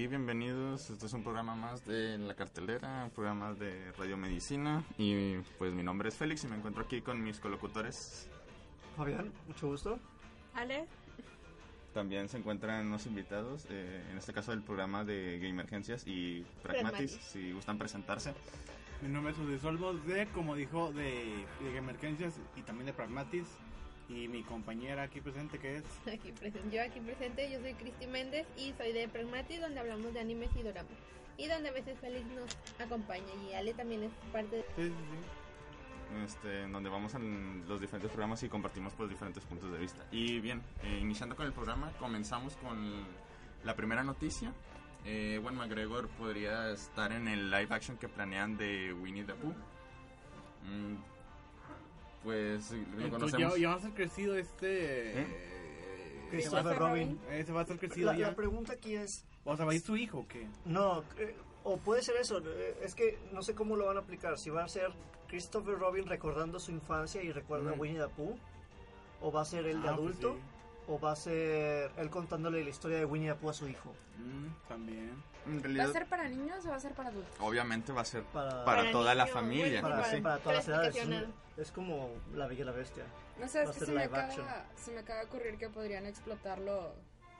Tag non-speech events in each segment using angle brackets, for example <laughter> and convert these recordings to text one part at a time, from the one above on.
aquí, bienvenidos. Este es un programa más de La Cartelera, un programa de Radio Medicina. Y pues mi nombre es Félix y me encuentro aquí con mis colocutores. Fabián, mucho gusto. Ale. También se encuentran unos invitados, eh, en este caso del programa de Gamergencias y Pragmatis, Pragmatis. si gustan presentarse. Mi nombre es José Solvo de, como dijo, de, de Emergencias y también de Pragmatis. Y mi compañera aquí presente que es... <laughs> Aquí presente, yo aquí presente, yo soy Cristi Méndez y soy de Pragmatis, donde hablamos de animes y doramas. Y donde a veces Félix nos acompaña y Ale también es parte de... Sí, sí, sí. este, en donde vamos a los diferentes programas y compartimos pues diferentes puntos de vista. Y bien, eh, iniciando con el programa, comenzamos con la primera noticia. Eh, Ewan McGregor podría estar en el live action que planean de Winnie the Pooh. Mm, pues lo Entonces, conocemos. ya, ya va a ser crecido este... ¿Eh? eh, Christopher Christopher Robin. Ese va a ser crecido La, ya. la pregunta aquí es, O sea, ¿va a ir su hijo o qué? no, eh, o puede ser eso, eh, es que no sé cómo lo van a aplicar, si va a ser Christopher Robin recordando su infancia y recuerda a. Winnie the Pooh, o va a ser él de Ah, pues adulto, sí. O va a ser él contándole la historia de Winnie the Pooh a su hijo. Mm, también. En ¿Va a ser para niños o va a ser para adultos? obviamente va a ser Para, para, Para toda la familia. para, sí. para todas las edades. Es, es como La Bella y la Bestia. No sé, es que se me, acaba, se me acaba de ocurrir que podrían explotarlo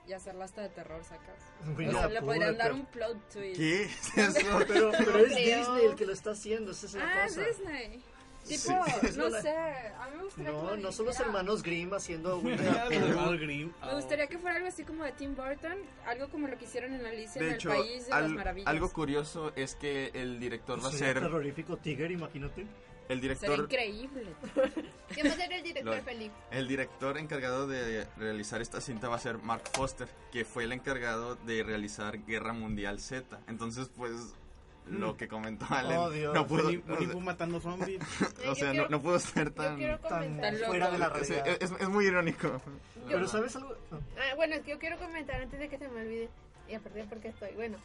y hacerla hasta de terror, sacas. Winnie O sea, le podrían dar pero- un plot twist. ¿Qué es <laughs> eso? <laughs> Pero, pero es. Disney el que lo está haciendo, es Ah, cosa. Disney. Tipo, Sí. no <laughs> sé, a mí me gustaría No, que no son los hermanos Grimm haciendo <laughs> Pooh. Grimm. Me gustaría que fuera algo así como de Tim Burton, algo como lo que hicieron en Alicia De en hecho, el País de al- las Maravillas. algo curioso es que el director va a ser terrorífico Tiger, imagínate. el Sería director increíble. <laughs> ¿Quién va a ser el director Lo- Félix? El director encargado de realizar esta cinta va a ser Mark Foster, que fue el encargado de realizar Guerra Mundial Z. Entonces, pues, lo que comentó Allen, Oh, Dios. no pudo, Winnie, Winnie Pooh matando zombies. <laughs> o sea, no, quiero- no pudo ser tan... Tan fuera de la es, realidad. es- es muy irónico. Pero ¿sabes algo? No. Ah, bueno, es que yo quiero comentar antes de que se me olvide. Y aparte porque estoy, bueno.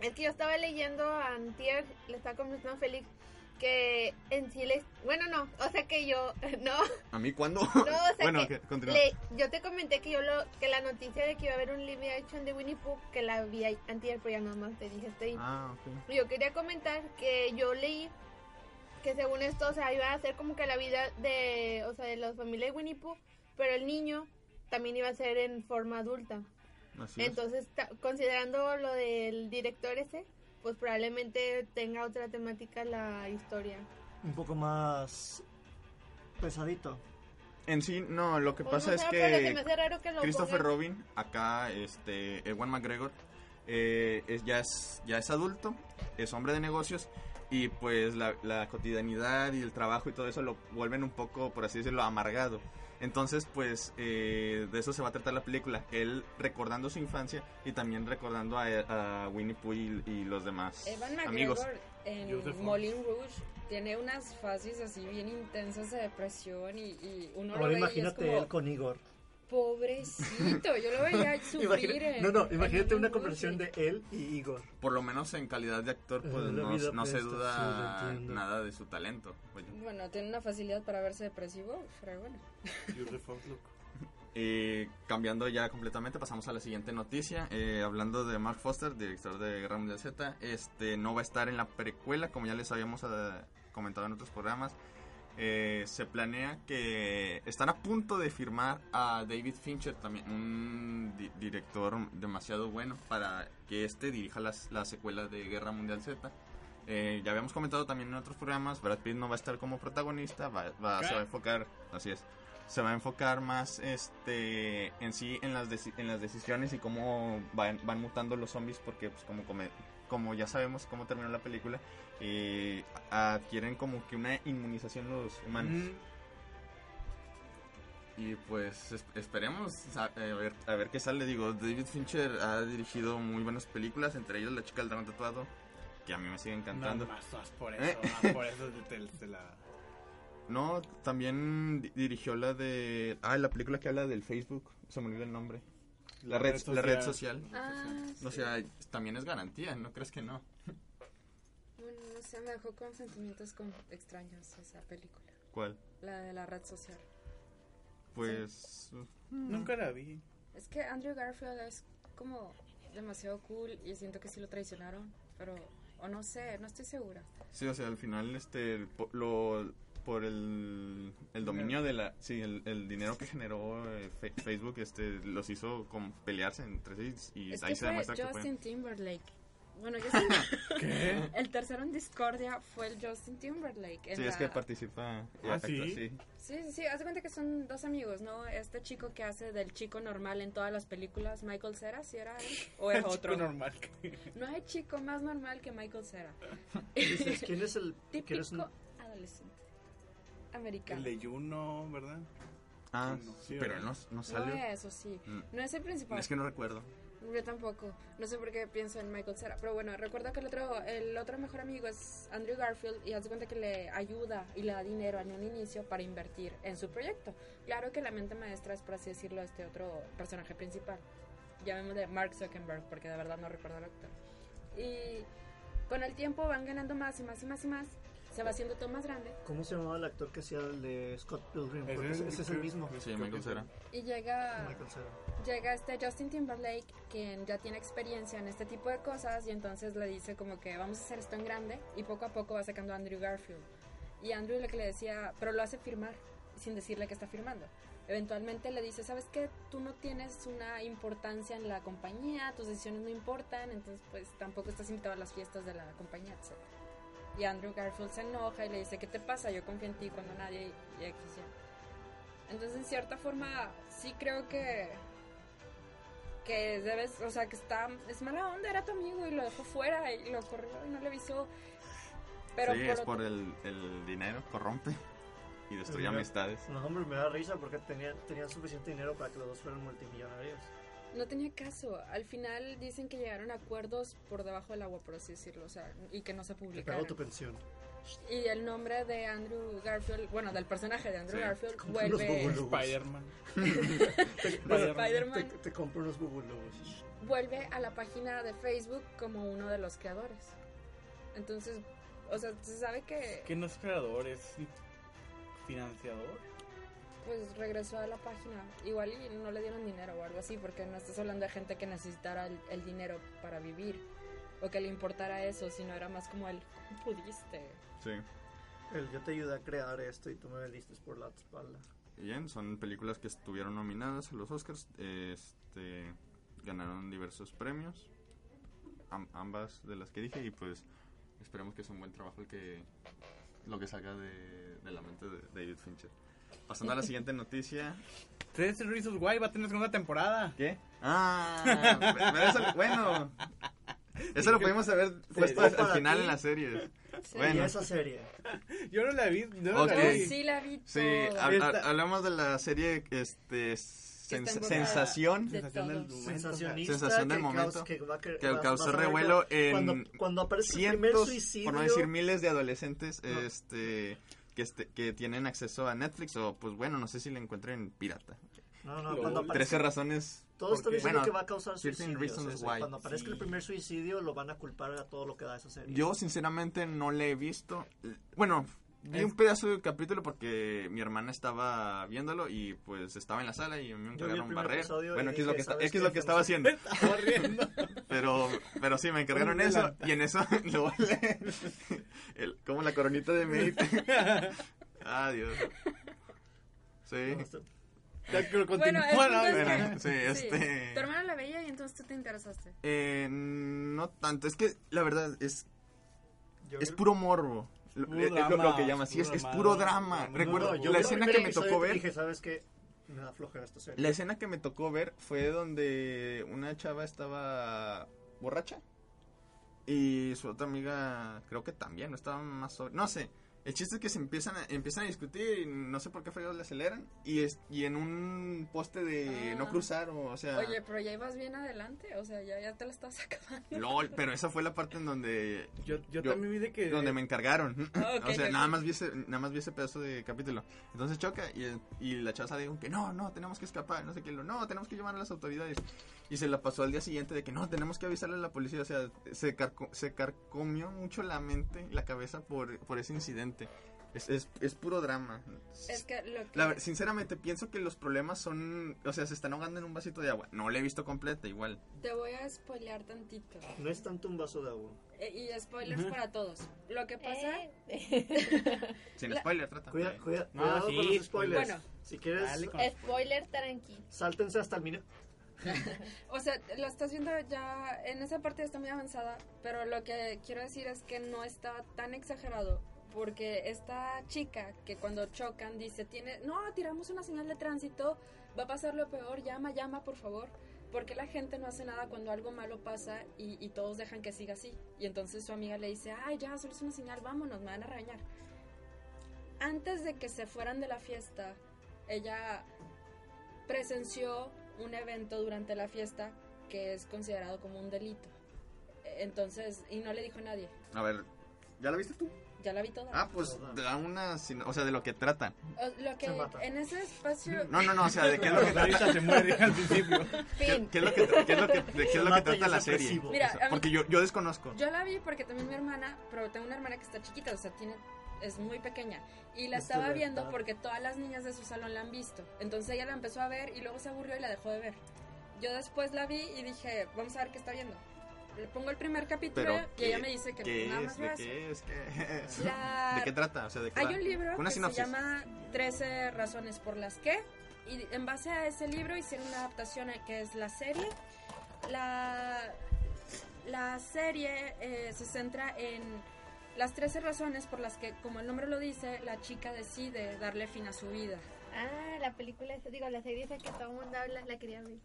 Es que yo estaba leyendo a Antier, le estaba comentando a Félix que en sí les... Bueno, no, o sea que yo, <laughs> no, ¿A mí cuándo? no, o sea <laughs> bueno, que continúa. le- yo te comenté que yo lo, que la noticia de que iba a haber un live action de Winnie Pooh, que la vi pero ya nada más te dije, estoy... Ah, ok. Yo quería comentar que yo leí que según esto, o sea, iba a ser como que la vida de, o sea, de la familia de Winnie Pooh, pero el niño también iba a ser en forma adulta. Así es. Entonces, considerando lo del director ese, pues probablemente tenga otra temática la historia. Un poco más pesadito. En sí, no, lo que Pues pasa no es sé, que hace raro que lo Christopher pongan- Robin, acá, este, Ewan McGregor, eh, es, ya, es, ya es adulto, es hombre de negocios y pues la, la cotidianidad y el trabajo y todo eso lo vuelven un poco, por así decirlo, amargado. Entonces, pues, eh, de eso se va a tratar la película. Él recordando su infancia y también recordando a, a Winnie Pooh y, y los demás Evan amigos. McGregor en Joseph Moulin Rouge tiene unas fases así bien intensas de depresión y, y uno lo Ahora ve y es imagínate como, él con Igor. Pobrecito, yo lo veía <laughs> sufrir Imagina- en- no, no, imagínate una conversación de él y Igor. Por lo menos en calidad de actor, pues Eh, no, no se duda sí, nada de su talento. vaya. Bueno, tiene una facilidad para verse depresivo, pero bueno. <laughs> <laughs> Eh, cambiando ya completamente, pasamos a la siguiente noticia. Eh, hablando de Mark Foster, director de Guerra Mundial Z, este no va a estar en la precuela, como ya les habíamos eh, comentado en otros programas. Eh, se planea que están a punto de firmar a David Fincher, también un di- director demasiado bueno para que este dirija las- la secuela de Guerra Mundial Z. Eh, ya habíamos comentado también en otros programas, Brad Pitt no va a estar como protagonista, va, va- se va a enfocar, así es, se va a enfocar más este en sí en las en las decisiones y cómo van, van mutando los zombies porque pues como come- como ya sabemos cómo terminó la película eh, adquieren como que una inmunización los humanos Mm, y pues es- esperemos a, a ver a ver qué sale digo David Fincher ha dirigido muy buenas películas entre ellas La chica del dragón tatuado que a mí me sigue encantando No, más, más por Eh. eso, más por eso te, te- te la... <laughs> No, también di- dirigió la de. Ah, la película que habla del Facebook. Se me olvidó el nombre. La, red, la red social. Ah, O sea, también es garantía, ¿no crees que no? bueno, no sé, me dejó con sentimientos con extraños esa película. ¿Cuál? La de la red social. Pues. Nunca la vi. Es que Andrew Garfield es como demasiado cool y siento que sí lo traicionaron, pero o no sé, no estoy segura. Sí, o sea, al final, este, lo, por el, el dominio de la, sí, el, el dinero que generó eh, Fe- Facebook, este, los hizo pelearse entre sí y Es ahí que se fue demuestra que Justin. Timberlake. Bueno, yo siento <laughs> ¿Qué? el tercero en discordia fue el Justin Timberlake. en Sí, es que participa. y Ah, actúa, ¿sí? sí. Sí, sí, sí, haz de cuenta que son dos amigos, ¿no? Este chico que hace del chico normal en todas las películas, Michael Cera, ¿sí era él? ¿O es <laughs> Chico otro? normal. No hay chico más normal que Michael Cera. <laughs> Dices, ¿quién es el quién es un- Típico adolescente americano. El de Juno, ¿verdad? Ah, Sí, pero ¿verdad? no, no No salió. es, eso sí. Mm. No es el principal. Es que no recuerdo. Yo tampoco. No sé por qué pienso en Michael Cera. Pero bueno, recuerdo que el otro, el otro mejor amigo es Andrew Garfield y hace cuenta que le ayuda y le da dinero en un inicio para invertir en su proyecto. Claro que la mente maestra es, por así decirlo, este otro personaje principal. Llamémosle Mark Zuckerberg, porque de verdad no recuerdo al actor. Y con el tiempo van ganando más y más y más y más. Se va haciendo todo más grande. ¿Cómo se llamaba el actor que hacía el de Scott Pilgrim? Porque Ese ese, es- el mismo. Sí, Michael Cera. Y llega... Michael Cera. llega este Justin Timberlake, quien ya tiene experiencia en este tipo de cosas, y entonces le dice como que vamos a hacer esto en grande, y poco a poco va sacando a Andrew Garfield. Y Andrew lo que le decía, pero lo hace firmar, sin decirle que está firmando. Eventualmente le dice, ¿sabes qué? Tú no tienes una importancia en la compañía, tus decisiones no importan, entonces pues tampoco estás invitado a las fiestas de la compañía, etc. Y Andrew Garfield se enoja y le dice, ¿qué te pasa? Yo confío en ti cuando nadie y X ya. Entonces, en cierta forma, sí creo que que debes, o sea, que está, es mala onda, era tu amigo y lo dejó fuera y lo corrió y no le avisó. Pero sí, por es por el, el dinero, corrompe y destruye amistades. No, hombre, me da risa porque tenían, tenían suficiente dinero para que los dos fueran multimillonarios. No tenía caso. Al final dicen que llegaron a acuerdos por debajo del agua, por así decirlo, o sea, y que no se Te publicaron. tu pensión. Y el nombre de Andrew Garfield, bueno, del personaje de Andrew Sí. Garfield vuelve, bubulubos. Spider-Man. Te, <laughs> <laughs> Spider-Man. te- te compro unos bubulubos. vuelve a la página de Facebook como uno de los creadores. Entonces, o sea, se sabe que Que no es creador, es financiador. Pues regresó a la página. Igual y no le dieron dinero o algo así, porque no estás hablando de gente que necesitara el, el dinero para vivir o que le importara eso, sino era más como el ¿cómo pudiste? Sí. El, yo te ayudé a crear esto y tú me vendiste por la espalda. Bien, son películas que estuvieron nominadas a los Oscars. Este, ganaron diversos premios. am- ambas de las que dije. Y pues esperemos que sea un buen trabajo el que lo que salga de, de la mente de David Fincher. Pasando a la siguiente noticia. 13 Reasons Why va a tener segunda temporada. ¿Qué? Ah, pero eso- bueno. Eso lo pudimos haber puesto al, final ti. en la serie. Sí. Y Bueno. esa serie. Yo no la vi. No la vi. sí la vi Sí, hablamos de la serie este sens- sensación De Sensación del momento. Sensacionista. Sensación del que momento. causó revuelo en Cuando, cuando aparece el primer cientos, suicidio. por no decir miles de adolescentes No. este que este que tienen acceso a Netflix o pues bueno, no sé si la encuentren pirata. No, no, cuando aparece. 13 razones. Todos están porque- diciendo bueno, que va a causar 13 suicidios. reasons ese. why. Cuando aparezca el primer suicidio, lo van a culpar a todo lo que da esa serie. Yo sinceramente no la he visto. Bueno, vi Es- un pedazo del capítulo porque mi hermana estaba viéndolo y pues estaba en la sala y me encargaron barrer. Bueno, X es lo que, está- ¿sabes X es lo que estaba haciendo. <laughs> Estaba riendo. Pero, pero sí, me encargaron eso. Y en eso, <laughs> le- el- como la coronita de Maid. <laughs> Adiós. Sí. No, esto- Ya que lo Bueno, Bueno, sí, este- Tu hermana la veía y entonces tú te interesaste. Eh, no tanto. Es que la verdad es, yo es puro morbo. Puro es lo- lo drama, que llama, sí, es, puro es drama, puro drama. drama. No, Recuerdo yo la escena que me tocó ver. Dije, ¿sabes qué? Me da flojera esta serie. La escena que me tocó ver fue donde una chava estaba borracha y su otra amiga creo que también, estaba más sobre... No sé, el chiste es que se empiezan a, empiezan a discutir y no sé por qué fregados le aceleran y, es, y en un poste de Ah. no cruzar o, o sea... Oye, pero ya ibas bien adelante, o sea, ya, ya te la estabas <laughs> acabando. LOL, pero esa fue la parte en donde Yo, yo, Yo- también vi de que. donde me encargaron. Ah, <laughs> ok, o sea, nada más vi ese, nada más vi ese pedazo de capítulo. Entonces choca y, y la chava dijo que no, no, tenemos que escapar, no sé qué, lo, no, tenemos que llamar a las autoridades. Y se la pasó al día siguiente de que no, tenemos que avisarle a la policía. O sea, se, carco- se carcomió mucho la mente y la cabeza por, por ese incidente. Es, es, es puro drama. Es que lo que... La ver- sinceramente, pienso que los problemas son. O sea, se están ahogando en un vasito de agua. No la he visto completa, igual. Te voy a spoilear tantito. No es tanto un vaso de agua. Eh, y spoilers para todos. Lo que pasa... Eh, <laughs> Sin La- spoiler, trata. Cuida, cuida, No, cuidado sí, con los spoilers. bueno. si quieres, con- Spoiler tranqui. sáltense hasta el minuto. <laughs> O sea, lo estás viendo ya, en esa parte está muy avanzada, pero lo que quiero decir es que no está tan exagerado, porque esta chica que cuando chocan dice, tiene, no, tiramos una señal de tránsito, va a pasar lo peor, llama, llama, por favor. Porque la gente no hace nada cuando algo malo pasa y, todos dejan que siga así. Y entonces su amiga le dice, ay, ya, solo es una señal, vámonos, me van a regañar. Antes de que se fueran de la fiesta, ella presenció un evento durante la fiesta que es considerado como un delito. Entonces, y no le dijo a nadie. A ver, ¿ya la viste tú? Ya la vi toda. Ah, pues da una. O sea, de lo que trata. O- lo que Se mata. en ese espacio No, no, no, o sea, de qué es lo que trata. Se muere al principio. <laughs> ¿Qué, qué es lo que, qué es lo que, de qué es lo que trata la serie? Mira, O sea, a mí- porque yo, yo desconozco. yo la vi porque también mi hermana, pero tengo una hermana que está chiquita, o sea, tiene es muy pequeña y la estaba viendo porque todas las niñas de su salón la han visto. Entonces ella la empezó a ver y luego se aburrió y la dejó de ver. Yo después la vi y dije, vamos a ver qué está viendo. Le pongo el primer capítulo Pero, y ella ¿qué- me dice que ¿Qué nada es? más ¿De eso. qué es? ¿Qué? <laughs> La- <laughs> ¿De qué trata? O sea, ¿de qué Hay un libro Una que sinopsis. se llama 13 razones por las que y en base a ese libro hicieron una adaptación que es la serie. La, la serie eh, se centra en las 13 razones por las que, como el nombre lo dice, la chica decide darle fin a su vida. Ah, la película, digo, la serie esa que todo el mundo habla, la quería ver.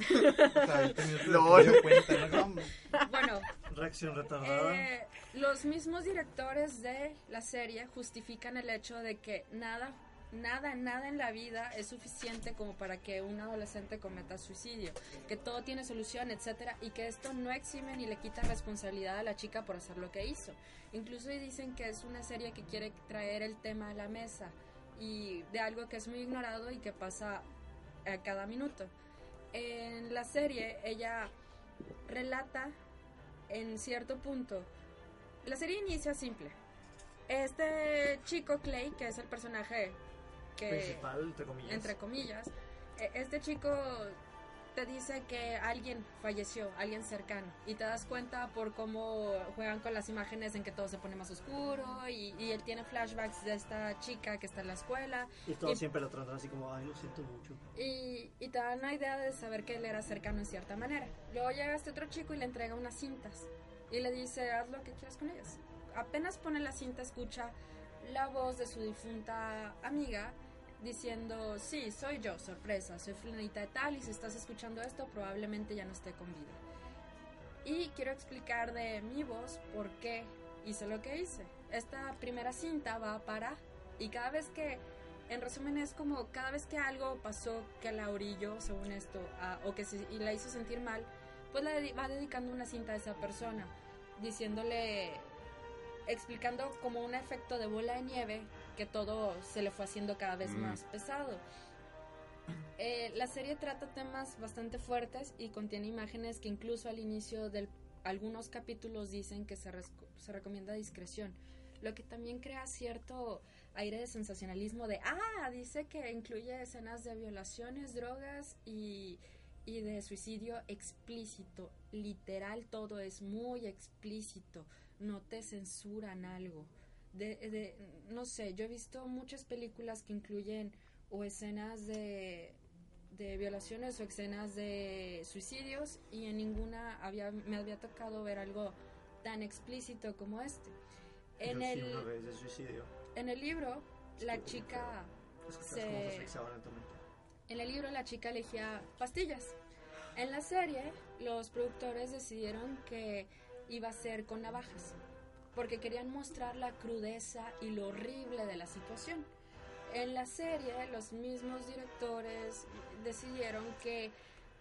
<laughs> Lol. Lo cuenta, ¿no? Bueno, Reacción retardada. Eh, los mismos directores de la serie justifican el hecho de que nada, nada, nada en la vida es suficiente como para que un adolescente cometa suicidio, que todo tiene solución, etcétera, y que esto no exime ni le quita responsabilidad a la chica por hacer lo que hizo. Incluso dicen que es una serie que quiere traer el tema a la mesa y de algo que es muy ignorado y que pasa a cada minuto. En la serie ella relata en cierto punto. La serie inicia simple. Este chico Clay, que es el personaje que Principal, entre comillas. entre comillas, e- este chico te dice que alguien falleció, alguien cercano, y te das cuenta por cómo juegan con las imágenes en que todo se pone más oscuro y, y él tiene flashbacks de esta chica que está en la escuela Y todos y- siempre lo tratan así como, ay, lo siento mucho. y, y te dan una idea de saber que él era cercano en cierta manera. Luego llega este otro chico y le entrega unas cintas y le dice, haz lo que quieras con ellas. Apenas pone la cinta, escucha la voz de su difunta amiga diciendo, sí, soy yo, sorpresa, soy fulanita de tal y si estás escuchando esto probablemente ya no esté con vida. Y quiero explicar de mi voz por qué hice lo que hice. Esta primera cinta va para y cada vez que en resumen es como cada vez que algo pasó que la orilló, según esto, a- o que se, y la hizo sentir mal, pues dedi- va dedicando una cinta a esa persona, diciéndole, explicando como un efecto de bola de nieve que todo se le fue haciendo cada vez Mm. más pesado. Eh, la serie trata temas bastante fuertes y contiene imágenes que incluso al inicio de algunos capítulos dicen que se, se recomienda discreción, lo que también crea cierto aire de sensacionalismo de, ah, dice que incluye escenas de violaciones, drogas y, y de suicidio explícito. Literal, todo es muy explícito. No te censuran algo. De, de- no sé, yo he visto muchas películas que incluyen o escenas de, de violaciones o escenas de suicidios y en ninguna había, me había tocado ver algo tan explícito como este. En Yo sí, el, una vez de suicidio. en el libro, la Estuvo muy chica, Escuchas Se- se en el libro la chica elegía pastillas. En la serie, los productores decidieron que iba a ser con navajas, porque querían mostrar la crudeza y lo horrible de la situación. En la serie, los mismos directores decidieron que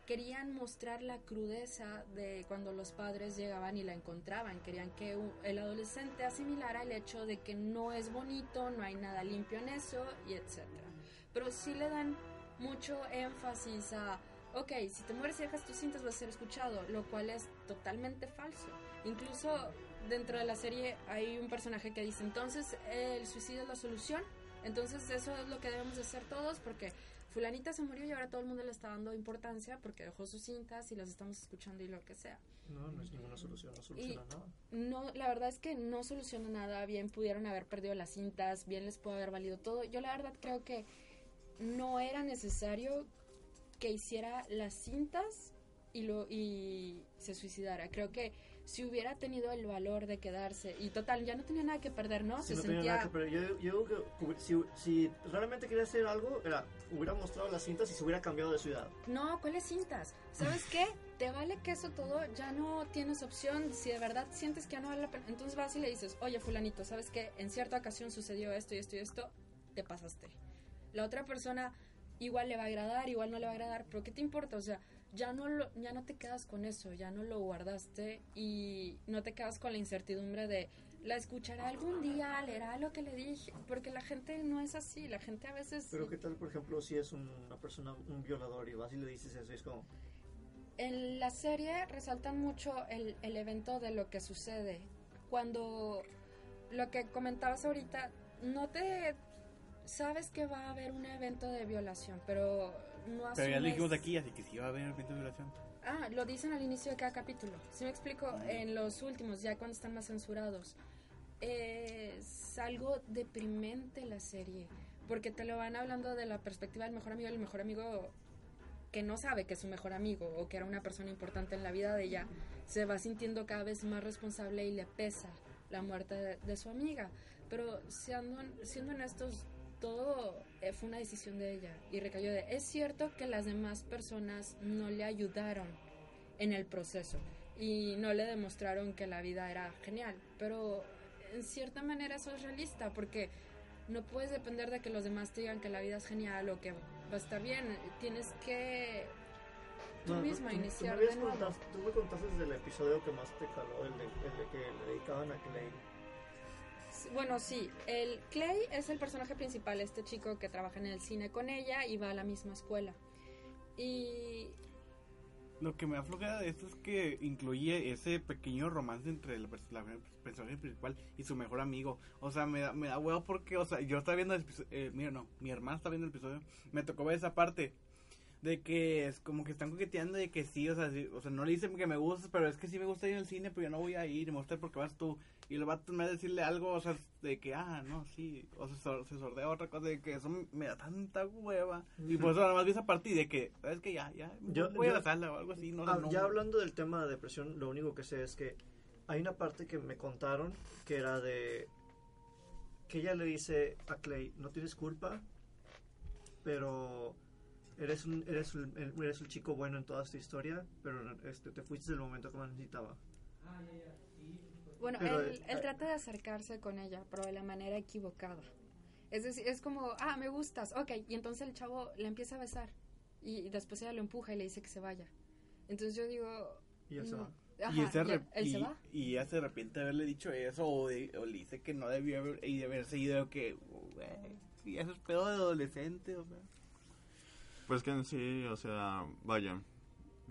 querían mostrar la crudeza de cuando los padres llegaban y la encontraban. Querían que el adolescente asimilara el hecho de que no es bonito, no hay nada limpio en eso y etcétera. Pero sí le dan mucho énfasis a, ok, si te mueres y dejas tus cintas vas a ser escuchado, lo cual es totalmente falso. Incluso dentro de la serie hay un personaje que dice, entonces el suicidio es la solución, entonces eso es lo que debemos de hacer todos porque fulanita se murió y ahora todo el mundo le está dando importancia porque dejó sus cintas y las estamos escuchando y lo que sea. No, no es ninguna solución, no soluciona nada. No, la verdad es que no soluciona nada, bien pudieron haber perdido las cintas, bien les pudo haber valido todo. Yo la verdad creo que no era necesario que hiciera las cintas y lo y se suicidara. Creo que si hubiera tenido el valor de quedarse y total ya no tenía nada que perder, ¿no? Sí, se no tenía sentía nada que perder. Yo, yo digo que si, si realmente quería hacer algo, era, hubiera mostrado las cintas y se hubiera cambiado de ciudad. No, ¿cuáles cintas? ¿Sabes qué? Te vale que eso todo, ya no tienes opción. Si de verdad sientes que ya no vale la pena, entonces vas y le dices, oye, fulanito, ¿sabes qué? En cierta ocasión sucedió esto y esto y esto, te pasaste. La otra persona igual le va a agradar, igual no le va a agradar, pero ¿qué te importa? O sea, ya no, lo, ya no te quedas con eso, ya no lo guardaste y no te quedas con la incertidumbre de, la escuchará algún día, leerá lo que le dije, porque la gente no es así, la gente a veces... Pero qué tal, por ejemplo, si es un- una persona, un violador y vas y le dices eso y es como, En la serie resaltan mucho el, el evento de lo que sucede. Cuando lo que comentabas ahorita, no te sabes que va a haber un evento de violación, pero no asumes. Pero ya lo dijimos aquí, así que sí va a haber de violación. Ah, lo dicen al inicio de cada capítulo. Si me explico, en los últimos, ya cuando están más censurados. Es algo deprimente la serie, porque te lo van hablando de la perspectiva del mejor amigo, el mejor amigo que no sabe que es su mejor amigo o que era una persona importante en la vida de ella, se va sintiendo cada vez más responsable y le pesa la muerte de, de su amiga. Pero siendo, siendo honestos, todo eh, fue una decisión de ella y recayó de, es cierto que las demás personas no le ayudaron en el proceso y no le demostraron que la vida era genial, pero en cierta manera eso es realista porque no puedes depender de que los demás te digan que la vida es genial o que va a estar bien, tienes que tú No, misma tú- tú iniciar me habías de nuevo. contado- Tú me contaste desde el episodio que más te caló, el de, el de que le dedicaban a Clay. Bueno, sí, el Clay es el personaje principal, este chico que trabaja en el cine con ella y va a la misma escuela. Y Lo que me afloja de esto es que incluye ese pequeño romance entre la personaje principal y su mejor amigo. O sea, me da, me da huevo porque, o sea, yo estaba viendo el episodio, eh, mira, no, mi hermana está viendo el episodio, me tocó ver esa parte de que es como que están coqueteando de que sí, o sea, sí, o sea, no le dicen que me gustas, pero es que sí me gusta ir al cine, pero yo no voy a ir, me gusta porque vas tú. Y lo va a decirle algo, o sea, de que, ah, no, sí, o sea, sor- se sordea otra cosa, de que eso me da tanta hueva. Y por eso nada más vi esa parte y de que, es que ya, ya, Yo- voy a la sala o algo así, no, Ah, no. Ya hablando del tema de depresión, lo único que sé es que hay una parte que me contaron que era de que ella le dice a Clay, no tienes culpa, pero eres un, eres un, eres un chico bueno en toda esta historia, pero este, te fuiste del momento que más necesitaba. Bueno, Pero, él, eh, él eh, trata de acercarse con ella, pero de la manera equivocada. Es decir, es como, ah, me gustas, ok, y entonces el chavo la empieza a besar y después ella lo empuja y le dice que se vaya. Entonces yo digo... Y él se mm, va. ajá, y él, ya, y, se va. y ella se arrepiente de haberle dicho eso o, de- o le dice que no debió haber, y de haber seguido que, güey, y eso es pedo de adolescente, o sea. Pues que en sí, o sea, vaya,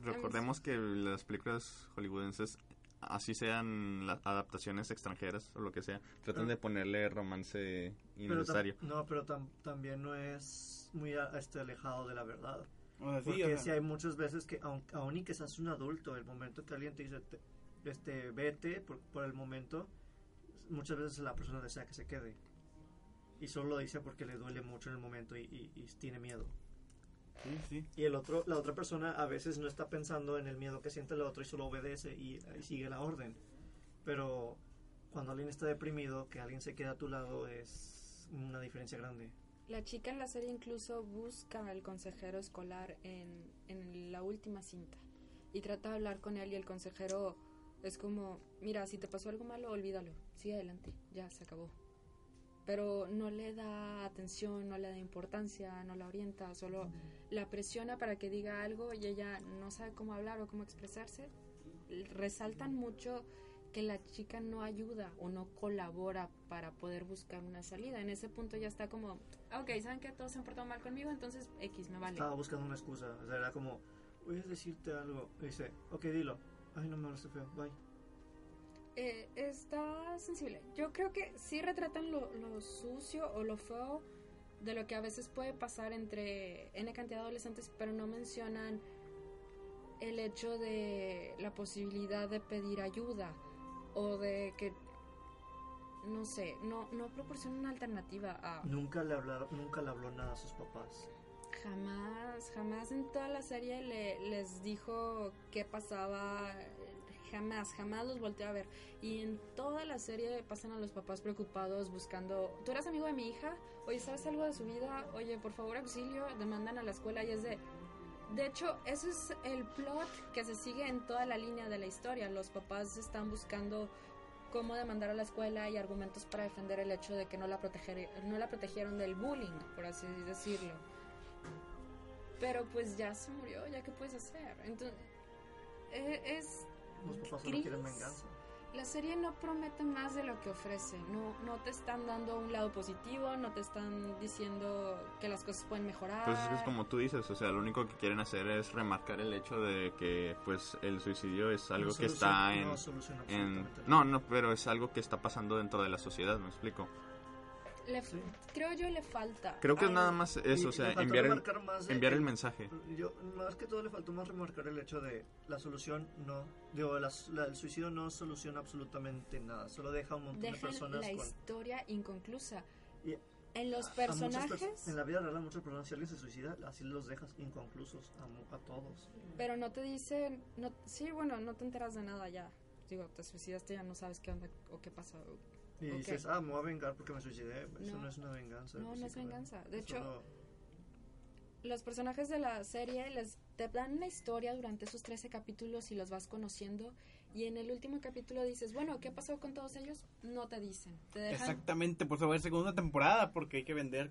recordemos que las películas hollywoodenses, así sean las adaptaciones extranjeras o lo que sea, tratan Pero- de ponerle romance Pero tam- innecesario. no, pero tam- también no es muy a- este, alejado de la verdad. O sea, sí, Porque o sea, si hay muchas veces que, aun, aun y que seas un adulto, el momento que alguien te dice, te- este, vete por, por el momento, muchas veces la persona desea que se quede. Y solo lo dice porque le duele mucho en el momento y, y- y tiene miedo. Sí, sí. Y el otro, la otra persona a veces no está pensando en el miedo que siente el otro y solo obedece y, y sigue la orden. Pero cuando alguien está deprimido, que alguien se queda a tu lado es una diferencia grande. La chica en la serie incluso busca al consejero escolar en, en la última cinta y trata de hablar con él y el consejero es como, mira, si te pasó algo malo, olvídalo, sigue adelante, ya se acabó. Pero no le da atención, no le da importancia, no la orienta, solo la presiona para que diga algo y ella no sabe cómo hablar o cómo expresarse. Resaltan mucho que la chica no ayuda o no colabora para poder buscar una salida. En ese punto ya está como, "Ah, ok, ¿saben que todos se han portado mal conmigo? Entonces X me vale. Estaba buscando una excusa. O sea, era como, voy a decirte algo. Y dice, ok, dilo. Ay, no me hablaste feo, bye. Eh, está sensible. Yo creo que sí retratan lo, lo sucio o lo feo de lo que a veces puede pasar entre N cantidad de adolescentes, pero no mencionan el hecho de la posibilidad de pedir ayuda o de que no sé, no, no proporciona una alternativa a Nunca le, hablaron, nunca le habló nada a sus papás. jamás, jamás en toda la serie le, les dijo qué pasaba, jamás, jamás los volteó a ver. Y en toda la serie pasan a los papás preocupados buscando, ¿tú eres amigo de mi hija? Oye, ¿sabes algo de su vida? Oye, por favor, auxilio, demandan a la escuela y es de... De hecho, eso es el plot que se sigue en toda la línea de la historia. Los papás están buscando cómo demandar a la escuela y argumentos para defender el hecho de que no la, no la protegieron del bullying, por así decirlo. Pero pues ya se murió, ya qué puedes hacer. Entonces, e- es Los papás solo quieren venganza. la serie no promete más de lo que ofrece. No, no te están dando un lado positivo, no te están diciendo que las cosas pueden mejorar. Pues es que es como tú dices, o sea, lo único que quieren hacer es remarcar el hecho de que pues el suicidio es algo No que está en... No, no, pero es algo que está pasando dentro de la sociedad, ¿me explico? Le- Sí. Creo yo le falta. Creo que es nada más eso, y o sea, enviar el, más de enviar el mensaje. Yo, más que todo le faltó más remarcar el hecho de la solución no, digo, la- la- el suicidio no soluciona absolutamente nada, solo deja a un montón de personas la con... historia inconclusa. Y En los personajes, pers- en la vida real a muchas personas si alguien se suicida, así los dejas inconclusos a, a todos. pero no te dicen, no, sí, bueno, no te enteras de nada ya. Digo, te suicidaste, ya no sabes qué onda o qué pasó. Y Ok. dices, ah, me voy a vengar porque me suicidé. Eso No. no, es una venganza. No, no es venganza. De hecho, solo- los personajes de la serie les te dan una historia durante esos 13 capítulos y los vas conociendo y en el último capítulo dices, bueno, ¿qué pasó con todos ellos? No te dicen. Te dejan Exactamente, por haber segunda temporada, porque hay que vender.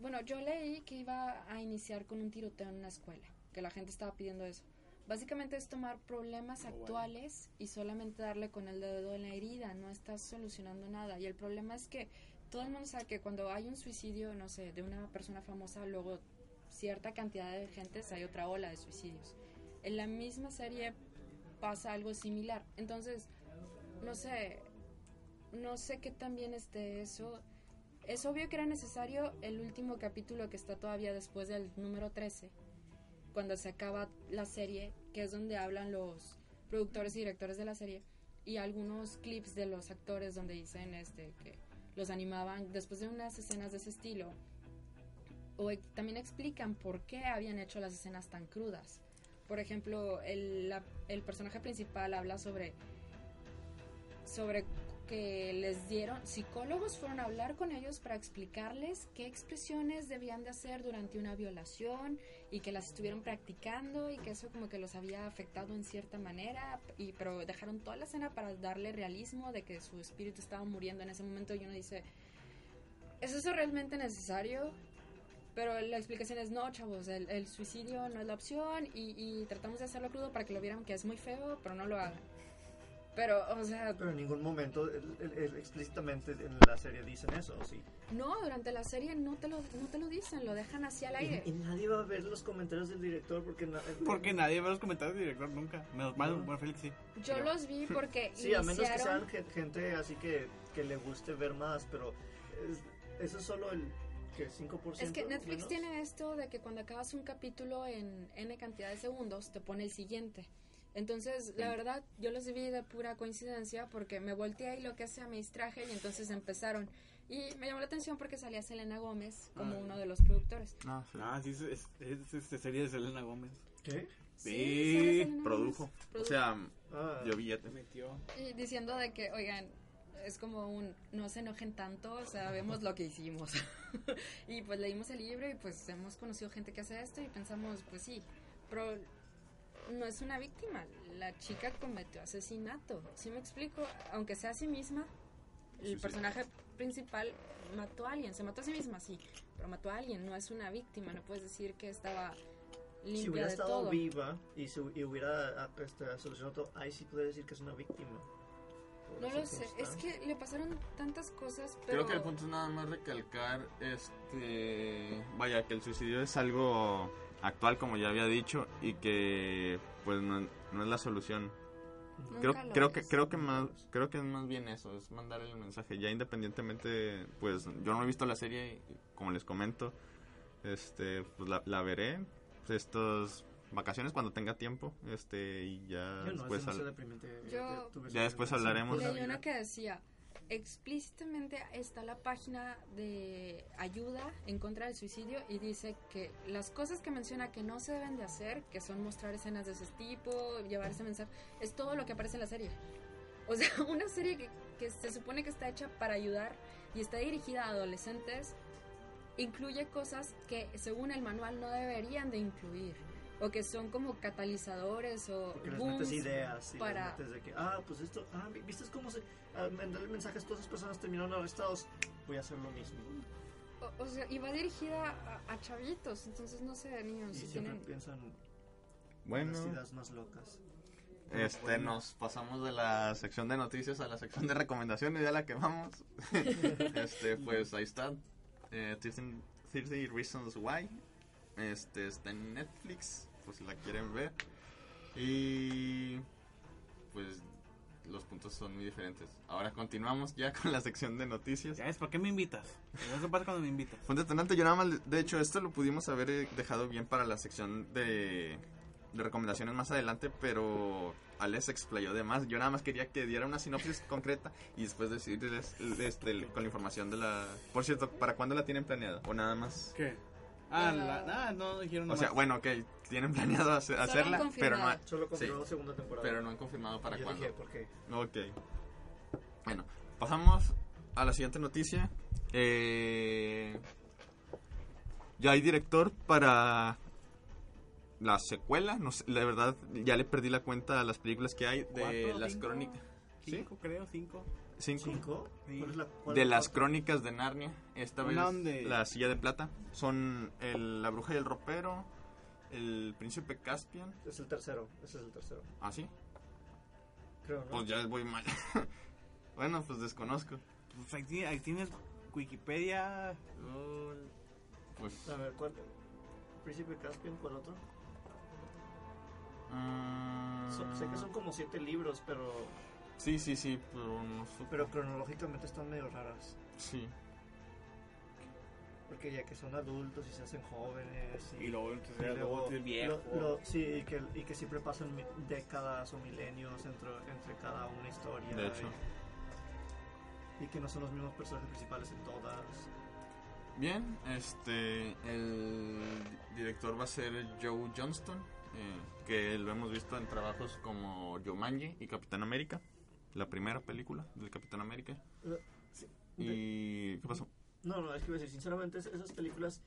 Bueno, yo leí que iba a iniciar con un tiroteo en una escuela, que la gente estaba pidiendo eso. Básicamente es tomar problemas Oh, bueno. actuales y solamente darle con el dedo en la herida, no estás solucionando nada. Y el problema es que todo el mundo sabe que cuando hay un suicidio, no sé, de una persona famosa, luego cierta cantidad de gentes hay otra ola de suicidios. En la misma serie pasa algo similar. Entonces, no sé, no sé qué tan bien esté eso. Es obvio que era necesario el último capítulo que está todavía después del número 13, cuando se acaba la serie, que es donde hablan los productores y directores de la serie, y algunos clips de los actores donde dicen este que los animaban después de unas escenas de ese estilo. O también explican por qué habían hecho las escenas tan crudas. Por ejemplo, el, la- el personaje principal habla sobre sobre que les dieron, psicólogos fueron a hablar con ellos para explicarles qué expresiones debían de hacer durante una violación y que las estuvieron practicando y que eso como que los había afectado en cierta manera, y, pero dejaron toda la escena para darle realismo de que su espíritu estaba muriendo en ese momento y uno dice, ¿es eso realmente necesario? Pero la explicación es no, chavos, el, el suicidio no es la opción y, y tratamos de hacerlo crudo para que lo vieran que es muy feo, pero no lo hagan. Pero, o sea, Pero en ningún momento el- el- el- explícitamente en la serie dicen eso, ¿o sí? No, durante la serie no te lo, no te lo dicen, lo dejan así al Y, aire. y nadie va a ver los comentarios del director porque... na- Porque nadie ve los comentarios del director nunca. Menos mal, No. bueno, Félix sí. Yo no. los vi <laughs> porque Sí, a menos que iniciaron- sean gen- gente así que, que le guste ver más, pero es- eso es solo el que 5%. Es que Netflix menos. tiene esto de que cuando acabas un capítulo en N cantidad de segundos, te pone el siguiente. Entonces, la verdad, yo los vi de pura coincidencia porque me volteé y lo que sea me distraje y entonces empezaron. Y me llamó la atención porque salía Selena Gómez como Ah. uno de los productores. Ah, sí. Ah, sí, es, es, es, este serie de Selena Gómez. ¿Qué? Sí, Selena Produjo. Gómez. O sea, Ah, dio billete. metió. Y diciendo de que, oigan, es como un, no se enojen tanto, sabemos lo que hicimos. <laughs> y pues leímos el libro y pues hemos conocido gente que hace esto y pensamos, pues sí, pero no es una víctima, la chica cometió asesinato, ¿sí me explico? Aunque sea a sí misma, el Sí, sí. personaje principal mató a alguien, se mató a sí misma, sí, pero mató a alguien, no es una víctima, no puedes decir que estaba limpia si hubiera de estado todo. viva y, se, y hubiera ah, este, solucionado todo, ahí sí podría decir que es una víctima. No lo sé, es que le pasaron tantas cosas, pero... Creo que el punto es nada más recalcar, este, vaya, que el suicidio es algo actual, como ya había dicho, y que pues no, no es la solución. Creo, creo que es. creo que más creo que es más bien eso, es mandar el mensaje ya independientemente, pues yo no he visto la serie, y, como les comento, este, pues la, la veré pues, estas vacaciones cuando tenga tiempo, este y ya Yo no, después es demasiado al- deprimente. Yo- tuve Ya después hablaremos. Leí una que decía, explícitamente está la página de ayuda en contra del suicidio y dice que las cosas que menciona que no se deben de hacer, que son mostrar escenas de ese tipo, llevar ese mensaje, es todo lo que aparece en la serie. O sea, <laughs> una serie que, que se supone que está hecha para ayudar y está dirigida a adolescentes, incluye cosas que según el manual no deberían de incluir. O que son como catalizadores o Porque les metes ideas y para- les metes de que, ah, pues esto, ah, ¿viste cómo se, al mandarle mensajes todas esas personas terminaron arrestados? Voy a hacer lo mismo. O, o sea, y va dirigida a, a chavitos, entonces no sé, niños, Y si siempre tienen... piensan bueno, las ideas más locas. este nos pasamos de la sección de noticias a la sección de recomendaciones, ya la que vamos. <laughs> este, pues ahí está eh, 13, 30 Reasons Why. Este está en Netflix, pues si la quieren ver. Y pues los puntos son muy diferentes. Ahora continuamos ya <laughs> con la sección de noticias. Ya ves, ¿por qué me invitas? Eso pasa cuando me invitas. Fue un detonante, yo nada más, de hecho, esto lo pudimos haber eh, dejado bien para la sección de, de recomendaciones más adelante, pero Alex explayó de más. Yo nada más quería que diera una sinopsis <laughs> concreta y después decirles este, con la información de la... Por cierto, ¿para cuándo la tienen planeada? ¿O nada más? ¿Qué? Ah, la, ah, no dijeron O sea, bueno, ok, tienen planeado hacer- Solo han hacerla, pero no, confirmado. Solo confirmó Sí. segunda temporada. pero no han confirmado para yo cuándo. dije, ¿por qué? Ok. Bueno, pasamos a la siguiente noticia. Eh, ya hay director para la secuela. No sé, la verdad, ya le perdí la cuenta a las películas que hay de ¿Cuatro, las cinco? crónicas. ¿Sí? Cinco, creo, cinco. Cinco. ¿Cuál es la- cuál De es las crónicas de Narnia. Esta vez Una donde- la silla de plata. Son el- la bruja y el ropero. El príncipe Caspian. Es el tercero, ese es el tercero. ¿Ah, sí? Creo, ¿no? Pues ya voy mal. <laughs> bueno, pues desconozco. Pues ahí, ahí tienes Wikipedia. Pues. A ver, ¿cuál? Príncipe Caspian, ¿cuál otro? mm, So- sé que son como siete libros, pero Sí, sí, sí, pero no sé. pero cronológicamente están medio raras. Sí. Porque ya que son adultos y se hacen jóvenes. Y, Y luego entonces y luego viejo. lo- lo- sí, y que, y que siempre pasan décadas o milenios entre, entre cada una historia. De hecho. Y, y que no son los mismos personajes principales en todas. Bien, este. El director va a ser Joe Johnston. eh, que lo hemos visto en trabajos como Jumanji y Capitán América. La primera película del Capitán América. Sí, de- ¿Y qué pasó? No, no, es que decir, sinceramente, es- esas películas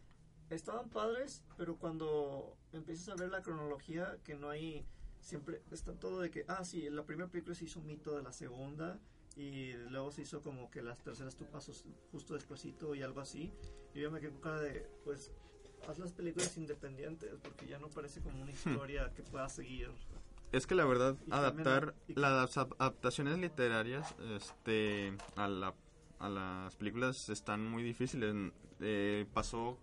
estaban padres, pero cuando empiezas a ver la cronología, que no hay. Siempre está todo de que, ah, sí, la primera película se hizo mito de la segunda, y luego se hizo como que las terceras tú pasos justo despuesito y algo así. Y yo me quedé con cara de, pues, haz las películas independientes, porque ya no parece como una <laughs> historia que pueda seguir. Es que la verdad, adaptar y- las ap- adaptaciones literarias este, a, la- a las películas están muy difíciles. Eh, pasó.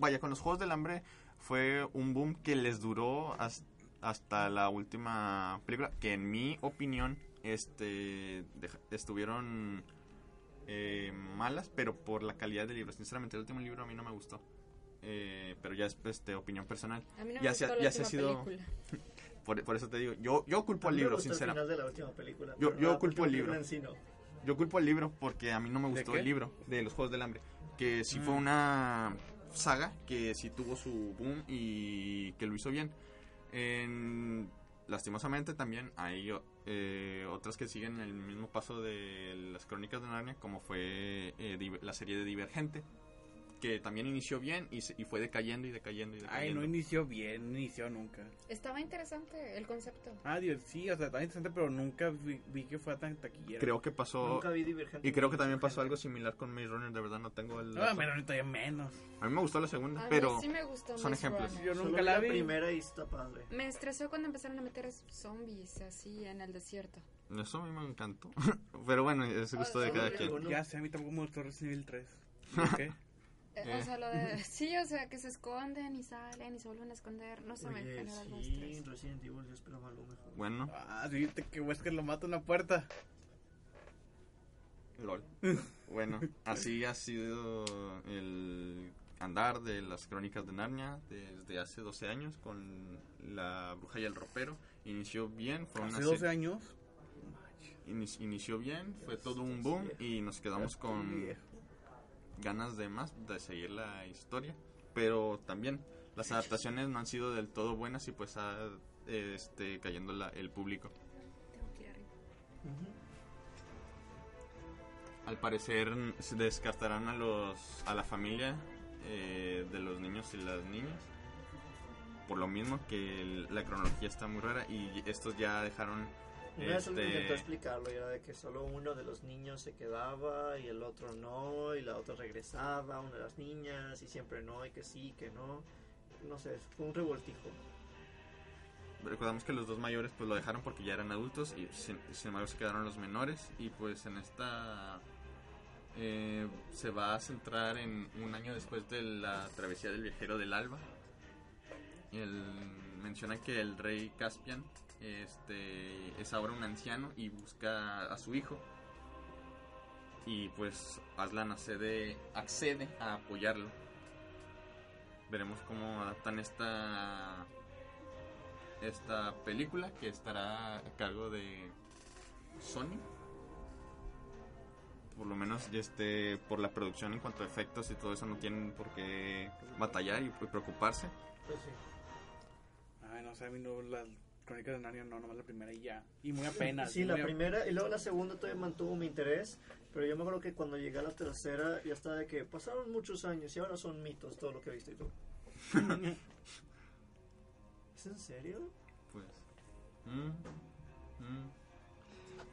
Vaya, con los Juegos del Hambre fue un boom que les duró has- hasta la última película, que en mi opinión este, estuvieron eh, malas, pero por la calidad del libro. Sinceramente, el último libro a mí no me gustó. Eh, pero ya es este, opinión personal. A mí no Ya me se- gustó la ya se ha sido- película. <laughs> Por, por eso te digo, yo, yo culpo al libro, sinceramente. final de la última película. Yo- culpo el libro. película en sí no. Yo culpo al libro porque a mí no me gustó el libro de los Juegos del Hambre. Que sí Mm. fue una saga que sí tuvo su boom y que lo hizo bien. En- lastimosamente también hay eh, otras que siguen el mismo paso de las crónicas de Narnia, como fue eh, la serie de Divergente, que también inició bien y, se- y fue decayendo y decayendo y Ay, decayendo. no inició bien, no inició nunca. Estaba interesante el concepto. Ah, Dios, sí, o sea, estaba interesante, pero nunca vi, vi que fue tan taquillera. creo que pasó... Nunca vi Divergente. Y creo que también pasó algo similar con Maze Runner, de verdad no tengo el... No, dato. pero todavía menos. A mí me gustó la segunda, A pero... sí me gustó son Maze ejemplos. Runner. Yo Solo nunca vi la la vi. primera y está padre. Me estresó cuando empezaron a meter zombies así en el desierto. Eso a mí me encantó. <laughs> Pero bueno, es gusto de Ah, cada quien. Ya sé, a mí tampoco me gustó Resident Evil 3. ¿Por <laughs> qué? Eh, Eh. O sea, lo de... <laughs> Sí, o sea, que se esconden y salen y se vuelven a esconder. No sé, me genera sí, estrés. Resident Evil yo esperaba lo mejor. Bueno, Ah, sí, te que Wesker lo mata en la puerta. LOL. <laughs> Bueno, así ha sido el andar de las crónicas de Narnia desde hace 12 años con La Bruja y el Ropero. Inició bien, fue Hace se- 12 años. Inici- inició bien, fue todo un boom y nos quedamos con ganas de más, de seguir la historia. Pero también las adaptaciones no han sido del todo buenas y pues ha este, cayendo la- el público. Tengo que ir arriba. Ujú. Al parecer se descartarán a los a la familia eh, de los niños y las niñas. Por lo mismo que el- la cronología está muy rara y estos ya dejaron Una vez alguien este, intentó explicarlo y era de que solo uno de los niños se quedaba y el otro no, y la otra regresaba, una de las niñas, y siempre no, y que sí, que no. No sé, fue un revoltijo. Recordamos que los dos mayores pues lo dejaron porque ya eran adultos y sin, sin embargo se quedaron los menores y pues en esta eh, se va a centrar en un año después de la travesía del viajero del alba. Él menciona que el rey Caspian este, es ahora un anciano y busca a su hijo y pues Aslan accede, accede a apoyarlo. Veremos cómo adaptan esta esta película que estará a cargo de Sony. Por lo menos este por la producción en cuanto a efectos y todo eso no tienen por qué batallar y preocuparse. Pues sí. Ay, no sé, a mí no, las crónicas de Narnia no, nomás la primera y ya. Y muy apenas. Sí, la primera y luego la segunda todavía mantuvo mi interés, pero yo me acuerdo que cuando llegué a la tercera ya estaba de que pasaron muchos años y ahora son mitos todo lo que viste y tú. <laughs> ¿Es en serio? Pues mm, mm.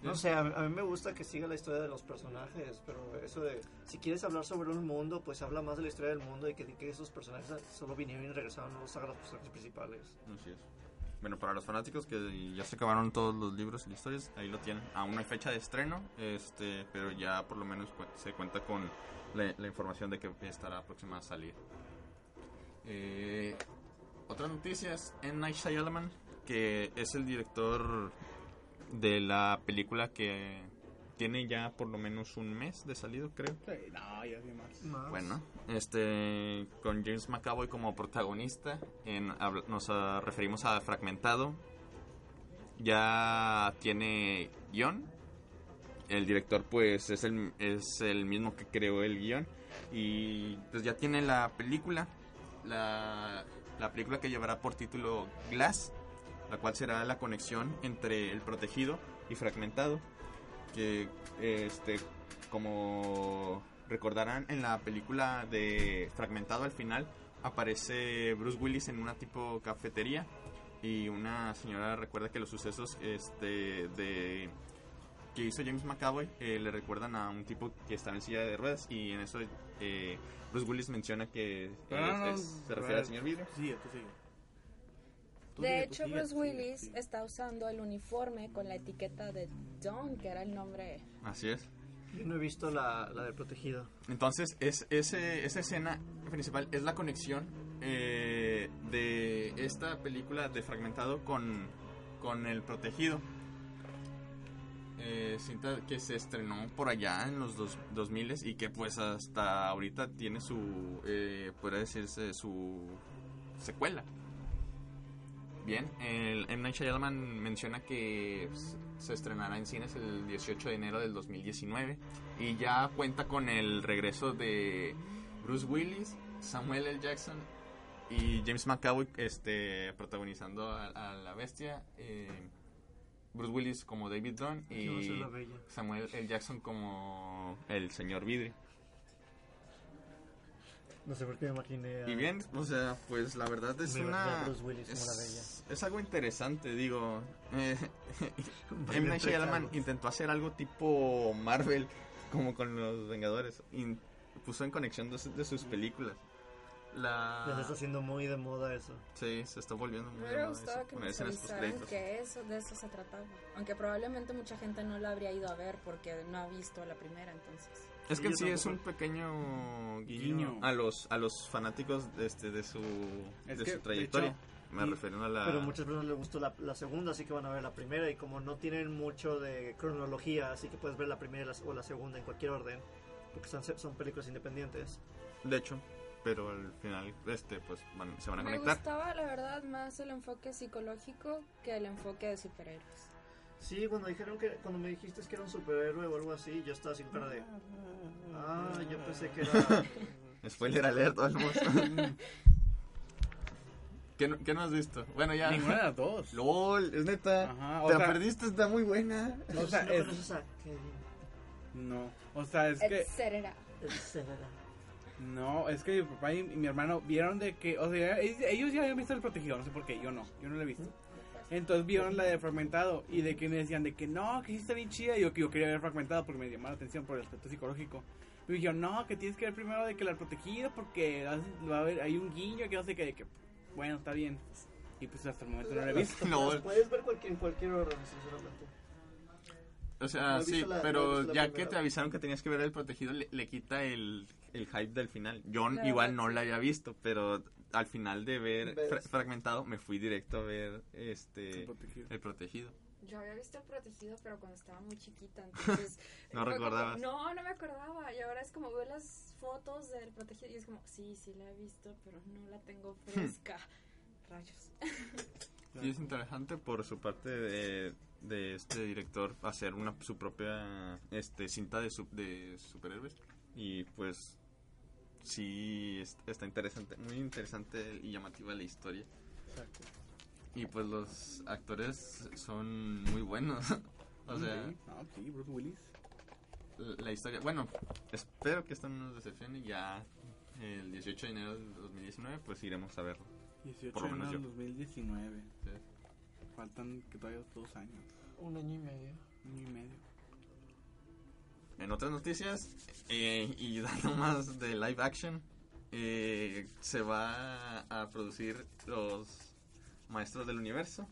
No sé, a, a mí me gusta que siga la historia de los personajes, pero eso de, si quieres hablar sobre un mundo, pues habla más de la historia del mundo y que, que esos personajes solo vinieron y regresaron, no los hagan los personajes principales. Así es. Bueno, para los fanáticos que ya se acabaron todos los libros y historias, ahí lo tienen. Aún no hay fecha de estreno, este, pero ya por lo menos se cuenta con la, la información de que estará próxima a salir. Eh, otra noticia es en Night Shyamalan, que es el director de la película que tiene ya por lo menos un mes de salido, creo. Sí, no, ya más. Más. Bueno, este con James McAvoy como protagonista, en, nos ah, referimos a Fragmentado. Ya tiene guion. El director pues es el, es el mismo que creó el guion. Y pues ya tiene la película. La, la película que llevará por título Glass. La cual será la conexión entre el protegido y fragmentado. Que este como recordarán en la película de Fragmentado al final aparece Bruce Willis en una tipo cafetería y una señora recuerda que los sucesos este de que hizo James McAvoy eh, le recuerdan a un tipo que estaba en silla de ruedas y en eso eh, Bruce Willis menciona que eh, es- se refiere al señor Vidrio. Sí. Tú De hecho, Bruce Willis sigue. está usando el uniforme con la etiqueta de Dawn, que era el nombre. Así es. Yo no he visto la, la del protegido. Entonces, es, ese, esa escena principal es la conexión eh, de esta película de Fragmentado con, con El Protegido. Eh, cinta que se estrenó por allá en los dos, 2000 y que pues hasta ahorita tiene su, eh, puede decirse, su secuela. Bien, el M. Night Shyamalan menciona que se estrenará en cines el 18 de enero del 2019 y ya cuenta con el regreso de Bruce Willis, Samuel L. Jackson y James McAvoy este, protagonizando a, a la bestia. eh, Bruce Willis como David Dunn y. Samuel L. Jackson como el señor Vidri. No sé por qué me imaginé a... Y bien, o sea, pues la verdad es Me una... Bruce Willis como la Es, es algo interesante, digo. <laughs> Eh. M. Night Shyamalan intentó hacer algo tipo Marvel, como con los Vengadores. y puso en conexión dos de sus películas. la... Ya se está haciendo muy de moda eso. Sí, se está volviendo muy Me de hubiera moda gustado eso, que nos avisaran que eso, de eso se trataba. Aunque probablemente mucha gente no la habría ido a ver porque no ha visto la primera, entonces. Es que Sí, en sí yo es un pequeño guiño, Guiño. a los a los fanáticos de este de su Es de que, su de trayectoria. hecho, Me y- refiero a la Pero a muchas personas les gustó la, la segunda, así que van a ver la primera. Y como no tienen mucho de cronología, así que puedes ver la primera la- o la segunda en cualquier orden. Porque son, son películas independientes. de hecho, pero al final este pues van- se van a Me conectar. gustaba, la verdad, más el enfoque psicológico que el enfoque de superhéroes. Sí, cuando dijeron que cuando me dijiste que era un superhéroe o algo así, yo estaba sin cara de. Ah, yo pensé que era. <laughs> Spoiler alert, almost. <laughs> ¿Qué, no- ¿Qué no has visto? Bueno, ya. Ninguna de las dos. LOL, es neta. Ajá, o Te la sea- perdiste, está muy buena. O sea, no es- conoces a Kevin. No, o sea, es que... Etcétera. etcétera. No, es que mi papá y mi hermano vieron de que, o sea, ellos ellos ya habían visto el protegido, no sé por qué, yo no, yo no lo he visto. Entonces vieron la de fragmentado y de que me decían de que no, que sí está bien chida, y yo que yo quería ver fragmentado porque me llamaba la atención por el aspecto psicológico. Y yo, no, que tienes que ver primero de que la protegido porque va a haber, hay un guiño que no sé qué, de que, bueno, está bien. Y pues hasta el momento no lo he visto. <laughs> No. Puedes ver cualquier, en cualquier orden, sinceramente. O No sea, visto sí, la- no pero ya que te avisaron que tenías que ver el protegido, le, le quita el, el hype del final. Yo La igual no la había visto, pero al final de ver fra- fragmentado me fui directo a ver este El protegido. el protegido. Yo había visto el protegido, pero cuando estaba muy chiquita, <laughs> entonces... No como- recordabas. no, no me acordaba. Y ahora es como veo las fotos del protegido y es como, sí, sí la he visto, pero no la tengo fresca. <laughs> Rayos. Sí, es interesante por su parte de, de este director hacer una su propia este cinta de, su- de superhéroes y pues sí es- está interesante, muy interesante y llamativa la historia. Exacto. Y pues los actores son muy buenos. <laughs> o sea, Sí, no, sí, Bruce Willis. la historia, bueno, espero que esto no nos decepcione y ya el 18 de enero del 2019 pues iremos a verlo. 18 Por lo de menos enero del 2019. Sí. Faltan que todavía dos años, Un año y medio. un año y medio. En otras noticias, eh, y <laughs> dando más de live action, eh, se va a producir los Maestros del Universo.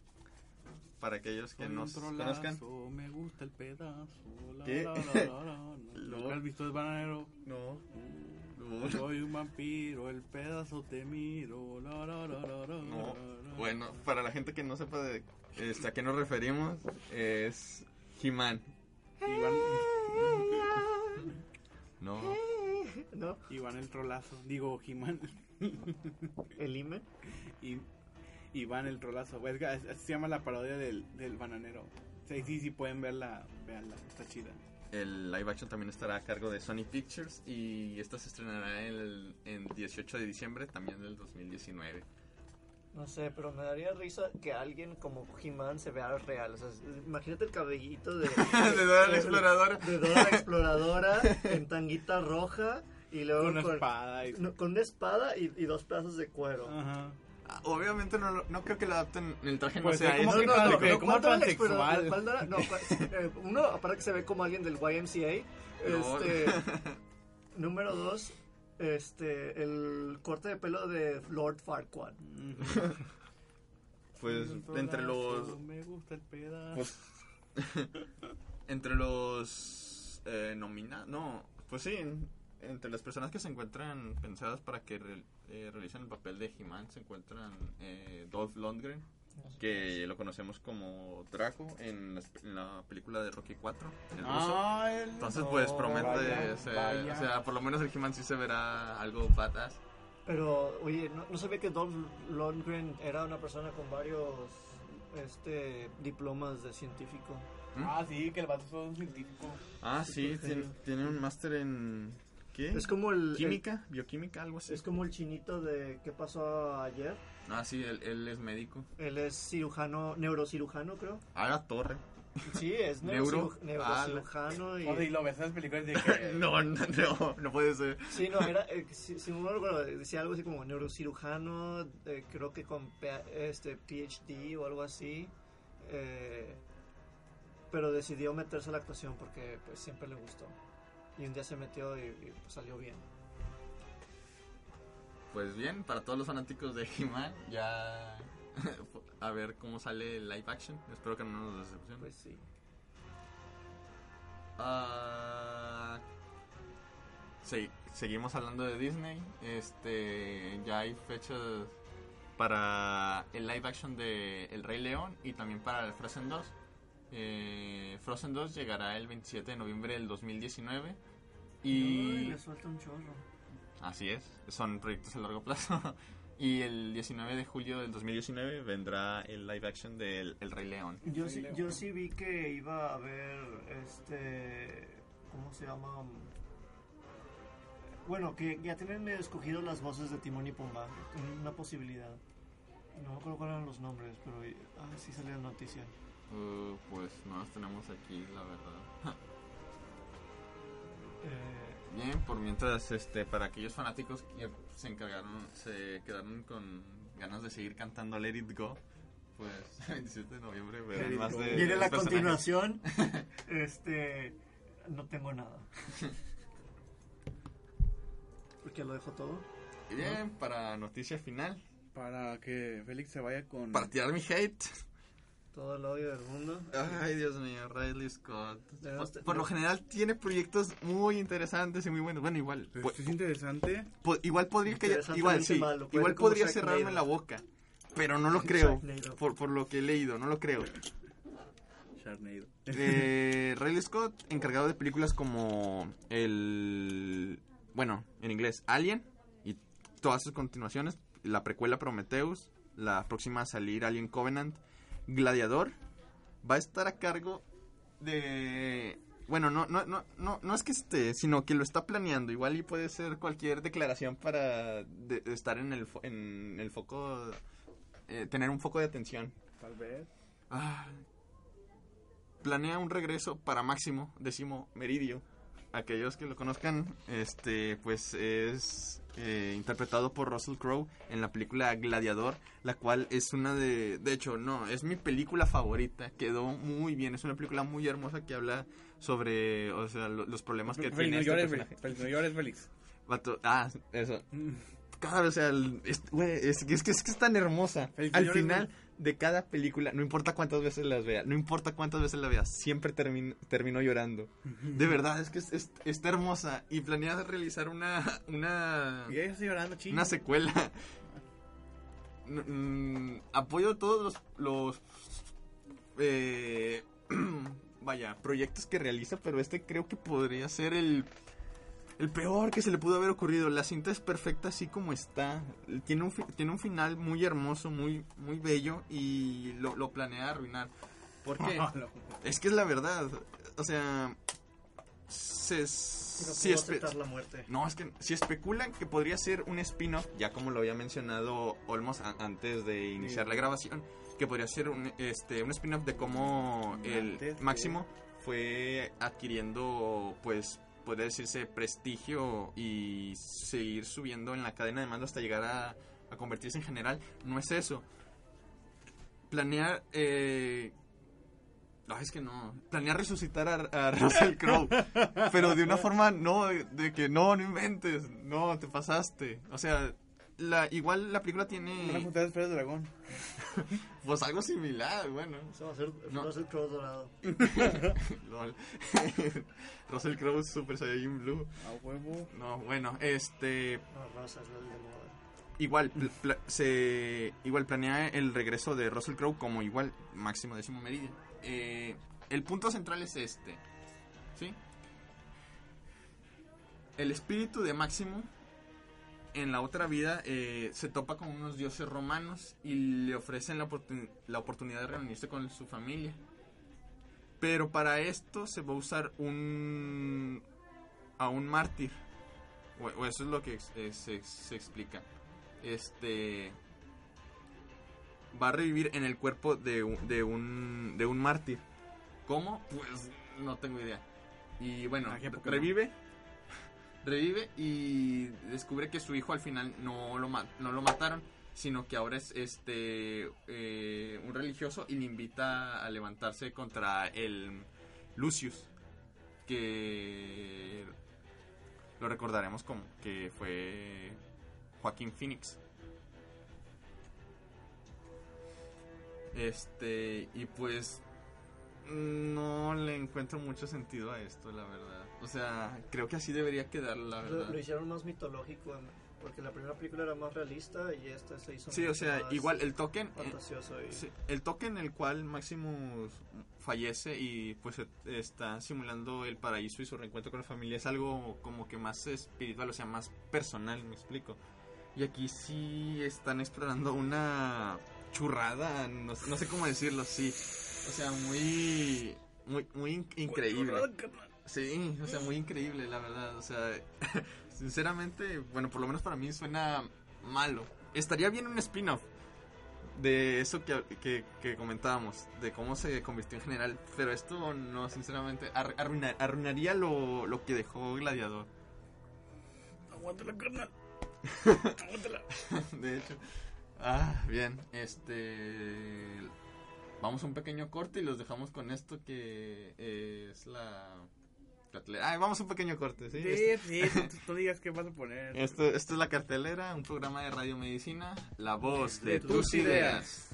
Para aquellos que no conozcan. Me gusta el pedazo. La, ¿Qué? la, <laughs> ¿Nunca has visto el bananero? No. Soy un vampiro, el pedazo te miro. La, la, la, la, la, No. Bueno, para la gente que no sepa de este, a qué nos referimos, es He-Man. Iván, No. <laughs> ¿No? Iván el trolazo. Digo, He-Man. <laughs> El IME. Y Iván el trolazo. Es que así se llama la parodia del, del bananero. Sí, sí, sí, pueden verla. Veanla, está chida. El live action también estará a cargo de Sony Pictures y esta se estrenará el, en 18 de diciembre también del 2019. No sé, pero me daría risa que alguien como He-Man se vea real. O sea, imagínate el cabellito de... <laughs> de Dora la Exploradora. De Dora la Exploradora en tanguita roja y luego Con una con, espada. Y... no, con una espada y, y dos pedazos de cuero. Ajá. Obviamente no, lo- no creo que lo adapten el traje Pues no sea como no, no, que no, como ¿cuál Dora la transexual. No, ¿cuál- eh, uno, aparte que se ve como alguien del YMCA. No. <laughs> Este, <laughs> número dos, este, el corte de pelo de Lord Farquaad. <laughs> Pues entre los Me gusta el pedazo. pues, <laughs> entre los eh, nominados, no, pues sí, en- entre las personas que se encuentran pensadas para que re- eh, realicen el papel de He-Man se encuentran eh, Dolph Lundgren, que lo conocemos como Draco en la, en la película de Rocky 4, el ruso. Ah, el- Entonces, pues promete, vaya, se- vaya. o sea, por lo menos el He-Man sí se verá algo badass. Pero, oye, ¿no, no sabía que Dolph Lundgren era una persona con varios este, diplomas de científico? Ah, sí, que el vato es un científico. Ah, sí, tiene, tiene un máster en... ¿Qué? Es como el... ¿Química? ¿Bioquímica? Algo el- así. es como el chinito de ¿Qué pasó ayer? Ah, sí, él, él es médico. Él es cirujano, neurocirujano, creo. Ah, la torre. Sí, es <laughs> Neuro. neurociru- neurocirujano. y... O sea, y lo ves en las películas de <laughs> que... No, no, no, no puede ser. Sí, no, era, eh, si, si no recuerdo, decía algo así como neurocirujano, eh, creo que con este, PhD o algo así, eh, pero decidió meterse a la actuación porque pues siempre le gustó. Y un día se metió y, y, pues, salió bien. Pues bien, para todos los fanáticos de He-Man, ya <laughs> a ver cómo sale el live action. Espero que no nos decepcione. Pues sí. Ah, sí, seguimos hablando de Disney. Este, ya hay fechas para el live action de El Rey León y también para el Frozen 2. Eh, Frozen 2 llegará el 27 de noviembre del 2019 Uy, y le suelta un chorro. Así es, son proyectos a largo plazo. <laughs> Y el 19 de julio del 2019 vendrá el live action de El, El Rey León. Yo Sí, sí, Leo. yo sí vi que iba a haber este. ¿Cómo se llama? Bueno, que ya tienen escogido las voces de Timón y Pumba. Una posibilidad. No me acuerdo cuáles eran los nombres, pero ah, sí salió la noticia. Uh, pues no las tenemos aquí, la verdad. <laughs> Eh, Bien, por mientras, este, para aquellos fanáticos que se encargaron, se quedaron con ganas de seguir cantando Let It Go, pues <laughs> el 27 de noviembre verán más de Viene la personajes. continuación. <laughs> este. No tengo nada. Porque lo dejo todo. Y Bien, para noticia final, Para que Félix se vaya con... para tirar mi hate. Todo el odio del mundo. Ay, Dios mío, Riley Scott. Debemos Por, lo general tiene proyectos muy interesantes y muy buenos. Bueno, igual. Pues, po- es interesante. po- igual podría que igual sí, malo, igual podría cerrarme la boca, pero no lo <laughs> creo. Por, por lo que he leído, no lo creo. Eh, Riley Scott, encargado de películas como el. Bueno, en inglés, Alien y todas sus continuaciones. La precuela Prometheus, la próxima a salir Alien Covenant, Gladiador. Va a estar a cargo de. Bueno, no, no, no, no, no es que esté, sino que lo está planeando. Igual y puede ser cualquier declaración para de- de estar en el, fo- en el foco. eh, tener un foco de atención. Tal vez. Ah, planea un regreso para Máximo, décimo Meridio. Aquellos que lo conozcan, este, pues es eh, interpretado por Russell Crowe en la película Gladiador, la cual es una de, de hecho, no, es mi película favorita. Quedó muy bien, es una película muy hermosa que habla sobre, o sea, lo- los problemas que tiene no este llores, personaje. Félix. Félix, no llores, Félix. Vato- ah, eso. Mm. Claro, o sea, el- es, güey, es, es que es que es tan hermosa. Al final de cada película, no importa cuántas veces las vea, no importa cuántas veces la vea, siempre termino, termino llorando. De verdad, es que es- es- está hermosa y planea realizar una una, Y ella está llorando, una secuela. <laughs> Mm, apoyo todos los, los eh, <clears throat> vaya, proyectos que realiza, pero este creo que podría ser el el peor que se le pudo haber ocurrido. La cinta es perfecta así como está. Tiene un, tiene un final muy hermoso, muy, muy bello y lo, lo planea arruinar. ¿Por qué? <laughs> es que es la verdad. O sea, se, No si puedo espe- aceptar la muerte. no, es que si especulan que podría ser un spin-off, ya como lo había mencionado Olmos antes de iniciar la grabación, que podría ser un, este, un spin-off de cómo el de- Máximo fue adquiriendo, pues, podría decirse, prestigio y seguir subiendo en la cadena de mando hasta llegar a, a convertirse en general. No es eso. Planear... Eh, no, es que no. Planear resucitar a, <laughs> Russell Crowe. pero de una forma no, de que no, no inventes. No, te pasaste. O sea, la, igual la película Una tiene juntada de esferas de dragón. <laughs> pues algo similar, bueno. Eso va a ser No. Russell Crowe dorado. <laughs> Lol. <laughs> Russell Crowe Super Saiyajin Blue. A huevo. No, bueno, este No, Rosa es el de moda. igual pl- se igual planea el regreso de Russell Crowe como igual máximo décimo meridian. Eh, el punto central es este, ¿sí? El espíritu de Máximo en la otra vida eh, se topa con unos dioses romanos y le ofrecen la, oportun- la oportunidad de reunirse con su familia. Pero para esto se va a usar un a un mártir. O, o eso es lo que se, se explica. Este va a revivir en el cuerpo de un, de un, de un mártir. ¿Cómo? Pues no tengo idea. Y bueno, revive. Revive y descubre que su hijo al final no lo, no lo mataron, sino que ahora es este eh, un religioso y le invita a levantarse contra el Lucius, que lo recordaremos como que fue Joaquín Phoenix. Este, y pues no le encuentro mucho sentido a esto, la verdad. O sea, creo que así debería quedar, la verdad. lo hicieron más mitológico, porque la primera película era más realista y esta se hizo Sí, o sea, más igual el token, eh, fantasioso y sí, el token en el cual Maximus fallece y pues e- está simulando el paraíso y su reencuentro con la familia es algo como que más espiritual, o sea, más personal, me explico. Y aquí sí están explorando una churrada, no, no sé cómo decirlo, sí. O sea, muy muy muy in- increíble. Sí, o sea, muy increíble, la verdad. O sea, <laughs> sinceramente, bueno, por lo menos para mí suena malo. Estaría bien un spin-off de eso que, que, que comentábamos, de cómo se convirtió en general. Pero esto no, sinceramente, ar- arruina- arruinaría lo, lo que dejó Gladiador. Aguántala, carnal. <laughs> Aguántala. de hecho. Ah, bien, este. Vamos a un pequeño corte y los dejamos con esto que es la. Vamos a un pequeño corte, ¿sí? Este- Sí, sí, tú, tú digas qué vas a poner. Esto, esto es La Cartelera, un programa de radiomedicina, la voz de, De tus, tus ideas.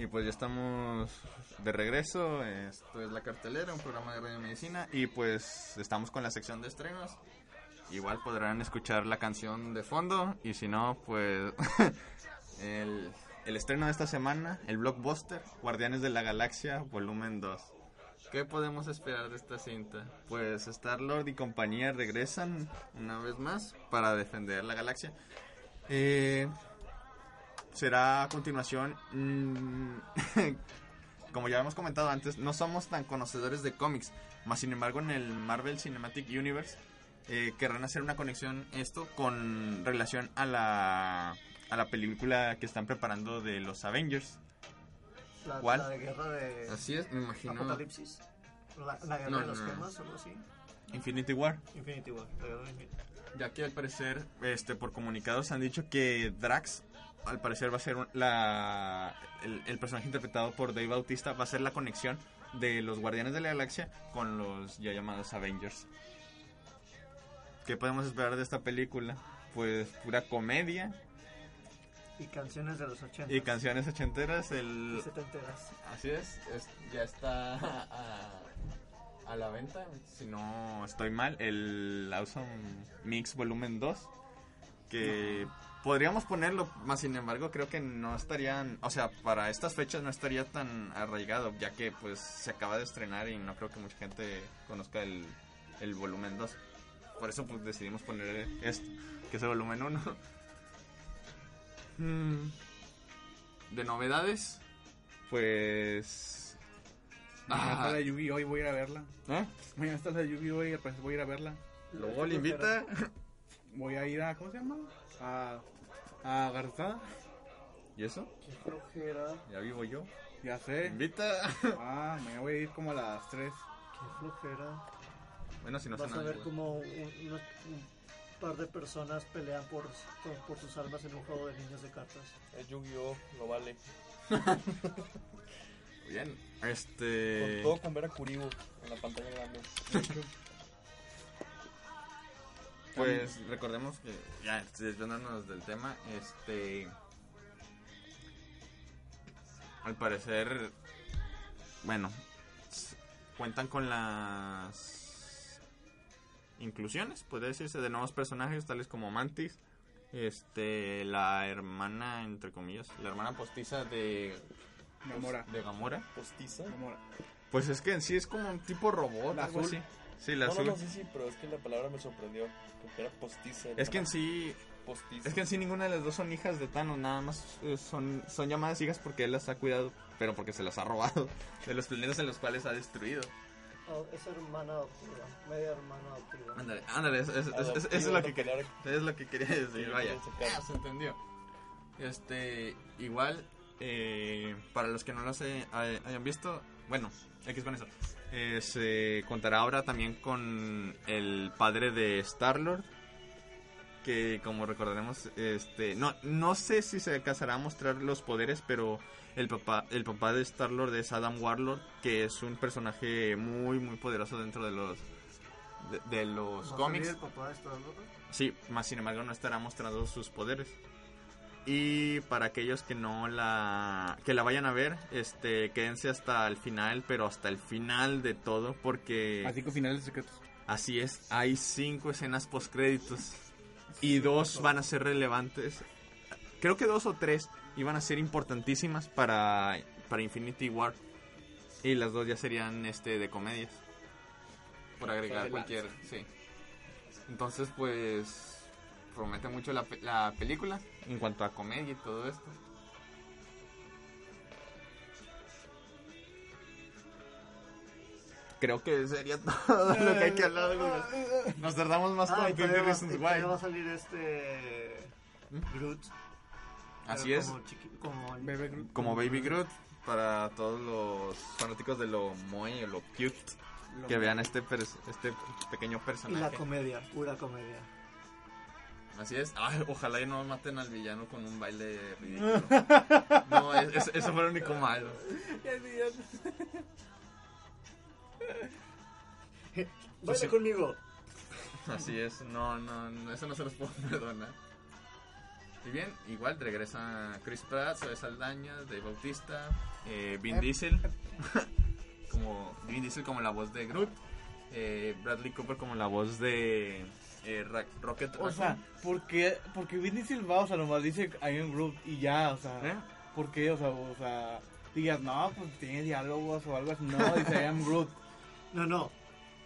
Y pues ya estamos de regreso. Esto es La Cartelera, un programa de radiomedicina. Y pues estamos con la sección de estrenos. Igual podrán escuchar la canción de fondo. Y si no, pues <laughs> el, el estreno de esta semana, el blockbuster, Guardianes de la Galaxia, volumen 2. ¿Qué podemos esperar de esta cinta? Pues Star-Lord y compañía regresan una vez más para defender la galaxia. Eh, será a continuación... mm, <laughs> como ya hemos comentado antes, no somos tan conocedores de cómics, más sin embargo en el Marvel Cinematic Universe eh, querrán hacer una conexión esto con relación a la, a la película que están preparando de los Avengers. La, ¿Cuál? la de guerra de Así es, me imagino. Apocalipsis. La, la guerra No, de los no, no. gemas o algo así. Infinity War. Infinity War. la guerra de Infinity. Ya que al parecer, este, por comunicados han dicho que Drax, al parecer va a ser un- la, el, el personaje interpretado por Dave Bautista, va a ser la conexión de los Guardianes de la Galaxia con los ya llamados Avengers. ¿Qué podemos esperar de esta película? Pues pura comedia Y canciones de los 80. y canciones ochenteras. y El, setenteras. Así es, es- ya está a, a la venta, si no estoy mal, el Awesome Mix Volumen 2, que podríamos ponerlo, más sin embargo creo que no estarían, o sea, para estas fechas no estaría tan arraigado, ya que pues se acaba de estrenar y no creo que mucha gente conozca el, el Volumen 2. Por eso pues decidimos poner esto, que es el Volumen 1. Mm, de novedades, pues... Mañana está Ah, la Yugi hoy voy a ir a verla. ¿eh? Mañana está la Yugi hoy, pues voy a ir a verla. Luego le invita. Voy a ir a, ¿cómo se llama? A, a Garzada. ¿Y eso? Qué flojera. Ya vivo yo. Ya sé. Invita. Ah, mañana voy a ir como a las 3. Qué flojera. Bueno, si no Vas a nada. ver como un, un- un par de personas pelean por, por, por sus almas en un juego de niños de cartas. Es Yu-Gi-Oh! Lo vale. <laughs> Bien. Con Este. todo con ver a Kuribo en la pantalla grande. <laughs> Pues recordemos que ya desviándonos del tema, este al parecer bueno, cuentan con las inclusiones, puede decirse, de nuevos personajes tales como Mantis, este la hermana entre comillas, la hermana postiza de Gamora. de Gamora. Postiza. Gamora. Pues es que en sí es como un tipo robot, La algo azul. así. Sí, la No, no, azul. no, sí, sí, pero es que la palabra me sorprendió. Porque era postiza. Es que en sí Postiza. Es que en sí ninguna de las dos son hijas de Thanos, nada más eh, son, son llamadas hijas porque él las ha cuidado, pero porque se las ha robado <laughs> de los planetas en los cuales ha destruido. Oh, es hermana adoptiva. Media hermana adoptiva. Ándale, ándale, eso, eso- eso- eso es lo que quería, es lo que quería decir, Sí, vaya. Ah, se entendió. Este, igual, eh, para los que no lo sé, hay- hayan visto, bueno, X con eso. Eh, se contará ahora también con el padre de Star-Lord, que como recordaremos, este, no, no sé si se alcanzará a mostrar los poderes, pero el papá, el papá de Star-Lord es Adam Warlord, que es un personaje muy, muy poderoso dentro de los, de, de los ¿Va a cómics. el papá de Star-Lord? Sí, más sin embargo no estará mostrando sus poderes. Y para aquellos que no la que la vayan a ver, este quédense hasta el final, pero hasta el final de todo porque Así con finales secretos. así es, hay cinco escenas post créditos y dos van a ser relevantes. Creo que dos o tres iban a ser importantísimas para para Infinity War y las dos ya serían este de comedias. Por agregar cualquier, sí. Entonces, pues promete mucho la, pe- la película en cuanto a comedia y todo esto. Creo que sería <laughs> todo lo que hay que hablar. Nos tardamos más Ah, con y 50 todavía va, Reasons y todavía va a Why. salir este. Groot. Así es, Como, chiqui- como Bebé Groot. como Baby Groot para todos los fanáticos de lo muy o lo cute Lo- que vean este este pequeño Y la personaje. comedia, pura comedia. Así es. Ay, ojalá y no maten al villano con un baile ridículo. <laughs> No, es- es- eso fue lo único malo. <laughs> Baila conmigo. Así es, no, no, no, eso no se los puedo <laughs> perdonar. Y bien, igual regresa Chris Pratt, Zoe Saldaña, Dave Bautista, eh, Vin Diesel, como Vin Diesel como la voz de Groot, eh, Bradley Cooper como la voz de eh, Rocket O sea, ¿por qué, porque Vin Diesel va, o sea, nomás dice I am Groot y ya, o sea. ¿Eh? ¿Por qué? O sea, o sea, digas, no, pues tiene diálogos o algo así. No, dice I am Groot. <laughs> No, no.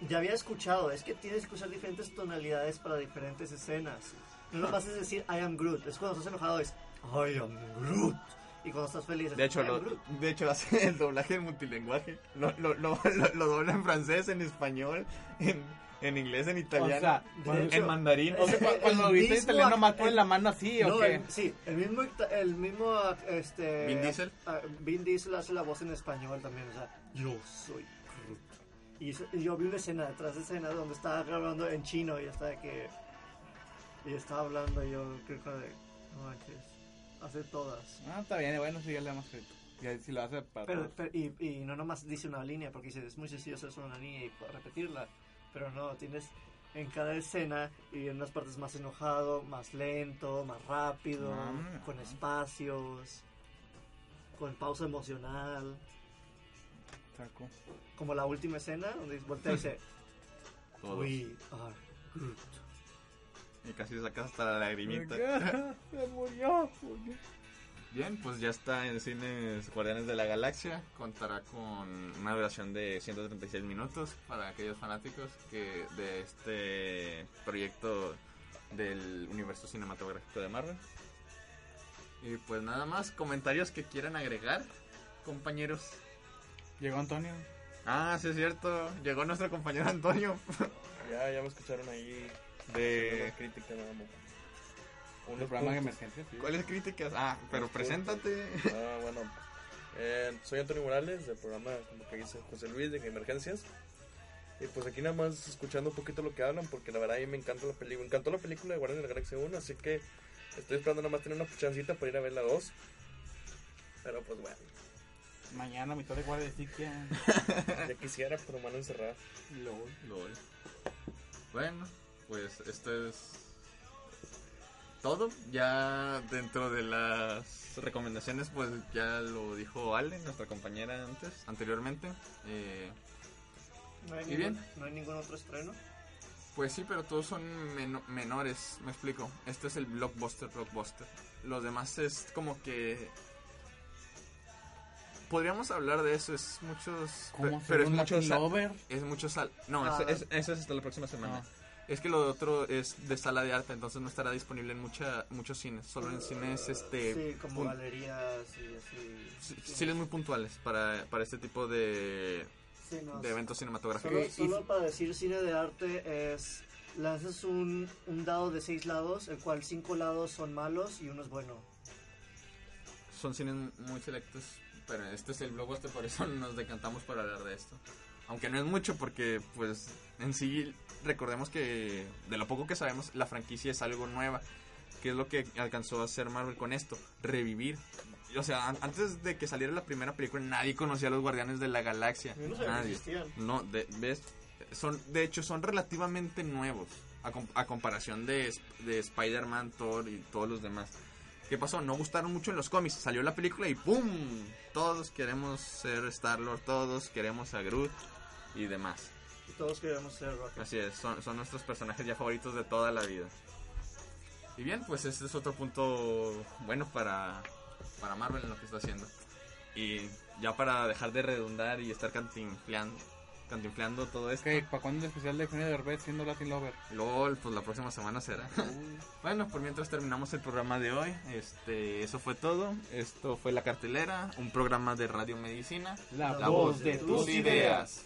Ya había escuchado, es que tienes que usar diferentes tonalidades para diferentes escenas. No nomás es decir I am Groot, es cuando estás enojado es I am Groot. Y cuando estás feliz es De hecho, I am lo, Groot. de hecho hace el doblaje en multilenguaje. Lo, lo, lo, lo- <laughs> lo dobla en francés, en español, en, en inglés, en O italiano, sea, De cuando, hecho, en mandarín. o sea, cuando lo viste en italiano, más pones el- la mano así, ¿o No, qué? el- sí, el mismo, el mismo este, Vin Diesel. ah, Vin Diesel hace la voz en español también, o sea, yo soy Groot. Y, y yo vi una escena detrás de escena donde estaba grabando en chino y hasta que y estaba hablando y yo creo que de, no manches, hace todas. Ah, está bien, bueno, sí, ya le damos crédito. Ya si lo hace para Pero, pero- y, y no nomás dice una línea, porque dice, es muy sencillo hacer solo una línea y repetirla. Pero no, tienes en cada escena y en unas partes más enojado, más lento, más rápido, Ah. con espacios, con pausa emocional. Como la última escena, donde voltea y dice, <laughs> Todos. We are Groot. Y casi sacas hasta la lagrimita. <laughs> Se murió, murió. Bien, pues ya está en cines Guardianes de la Galaxia. Contará con una duración de 136 minutos para aquellos fanáticos que de este proyecto del universo cinematográfico de Marvel. Y pues nada más, comentarios que quieran agregar, compañeros. Llegó Antonio. Ah, sí es cierto, llegó nuestro compañero Antonio Ya, ya me escucharon ahí. de... Una crítica nada más. Un programa de emergencia. sí. ¿Cuáles críticas? Ah, pero preséntate. Ah, bueno. Eh, soy Antonio Morales del programa, como que dice José Luis, de Emergencias. Y pues aquí nada más escuchando un poquito lo que hablan, porque la verdad a mí me encanta la película. Me encantó la película de Guardianes de la Galaxia 1, así que estoy esperando nada más tener una chancita para ir a ver la 2. Pero pues bueno, Mañana, mitad de guardia de Siquia. <laughs> ya quisiera, pero me van a encerrar. LOL. LOL. Bueno, pues esto es todo. Ya dentro de las recomendaciones, pues ya lo dijo Ale, nuestra compañera antes, anteriormente. Eh, ¿No hay, ¿Y ningún, bien? ¿No hay ningún otro estreno? pues sí, pero todos son meno- menores, me explico. Este es el blockbuster, blockbuster. Los demás es como que... Podríamos hablar de eso, es muchos... ¿Cómo pe- pero es mucho? Es mucho sal. No, Ah, es- es- eso es hasta la próxima semana. Ah. Es que lo otro es de sala de arte, entonces no estará disponible en mucha, muchos cines. Solo en cines este, sí, como pun- galerías y así. sí- cines muy puntuales para, para este tipo de, Sí, no, de eventos Solo, cinematográficos. solo para decir cine de arte es lanzas un, un dado de seis lados, el cual cinco lados son malos y uno es bueno. Son cines muy selectos, pero este es el blockbuster, por eso <laughs> nos decantamos para hablar de esto. Aunque no es mucho porque, pues, en sí, recordemos que de lo poco que sabemos, la franquicia es algo nueva. que es lo que alcanzó a hacer Marvel con esto? Revivir. O sea, an- antes de que saliera la primera película, nadie conocía a los Guardianes de la Galaxia. Yo no sabía que nadie. existían. No, de, ves, son, de hecho, son relativamente nuevos a, com- a comparación de, de Spider-Man, Thor y todos los demás. ¿Qué pasó? No gustaron mucho en los cómics. Salió la película y ¡pum! Todos queremos ser Star-Lord, todos queremos a Groot y demás. Y todos queremos ser Rocket. Así es, son, son nuestros personajes ya favoritos de toda la vida. Y bien, pues este es otro punto bueno para, para Marvel en lo que está haciendo. Y ya para dejar de redundar y estar cantinfleando, cantinfleando todo esto. Ok, ¿para cuándo el especial de Eugenio Derbez siendo Latin Lover? LOL, pues la próxima semana será. <laughs> bueno, por mientras terminamos el programa de hoy. Este, eso fue todo. Esto fue La Cartelera, un programa de Radio Medicina. La, La voz voz de de tus tus ideas. ideas.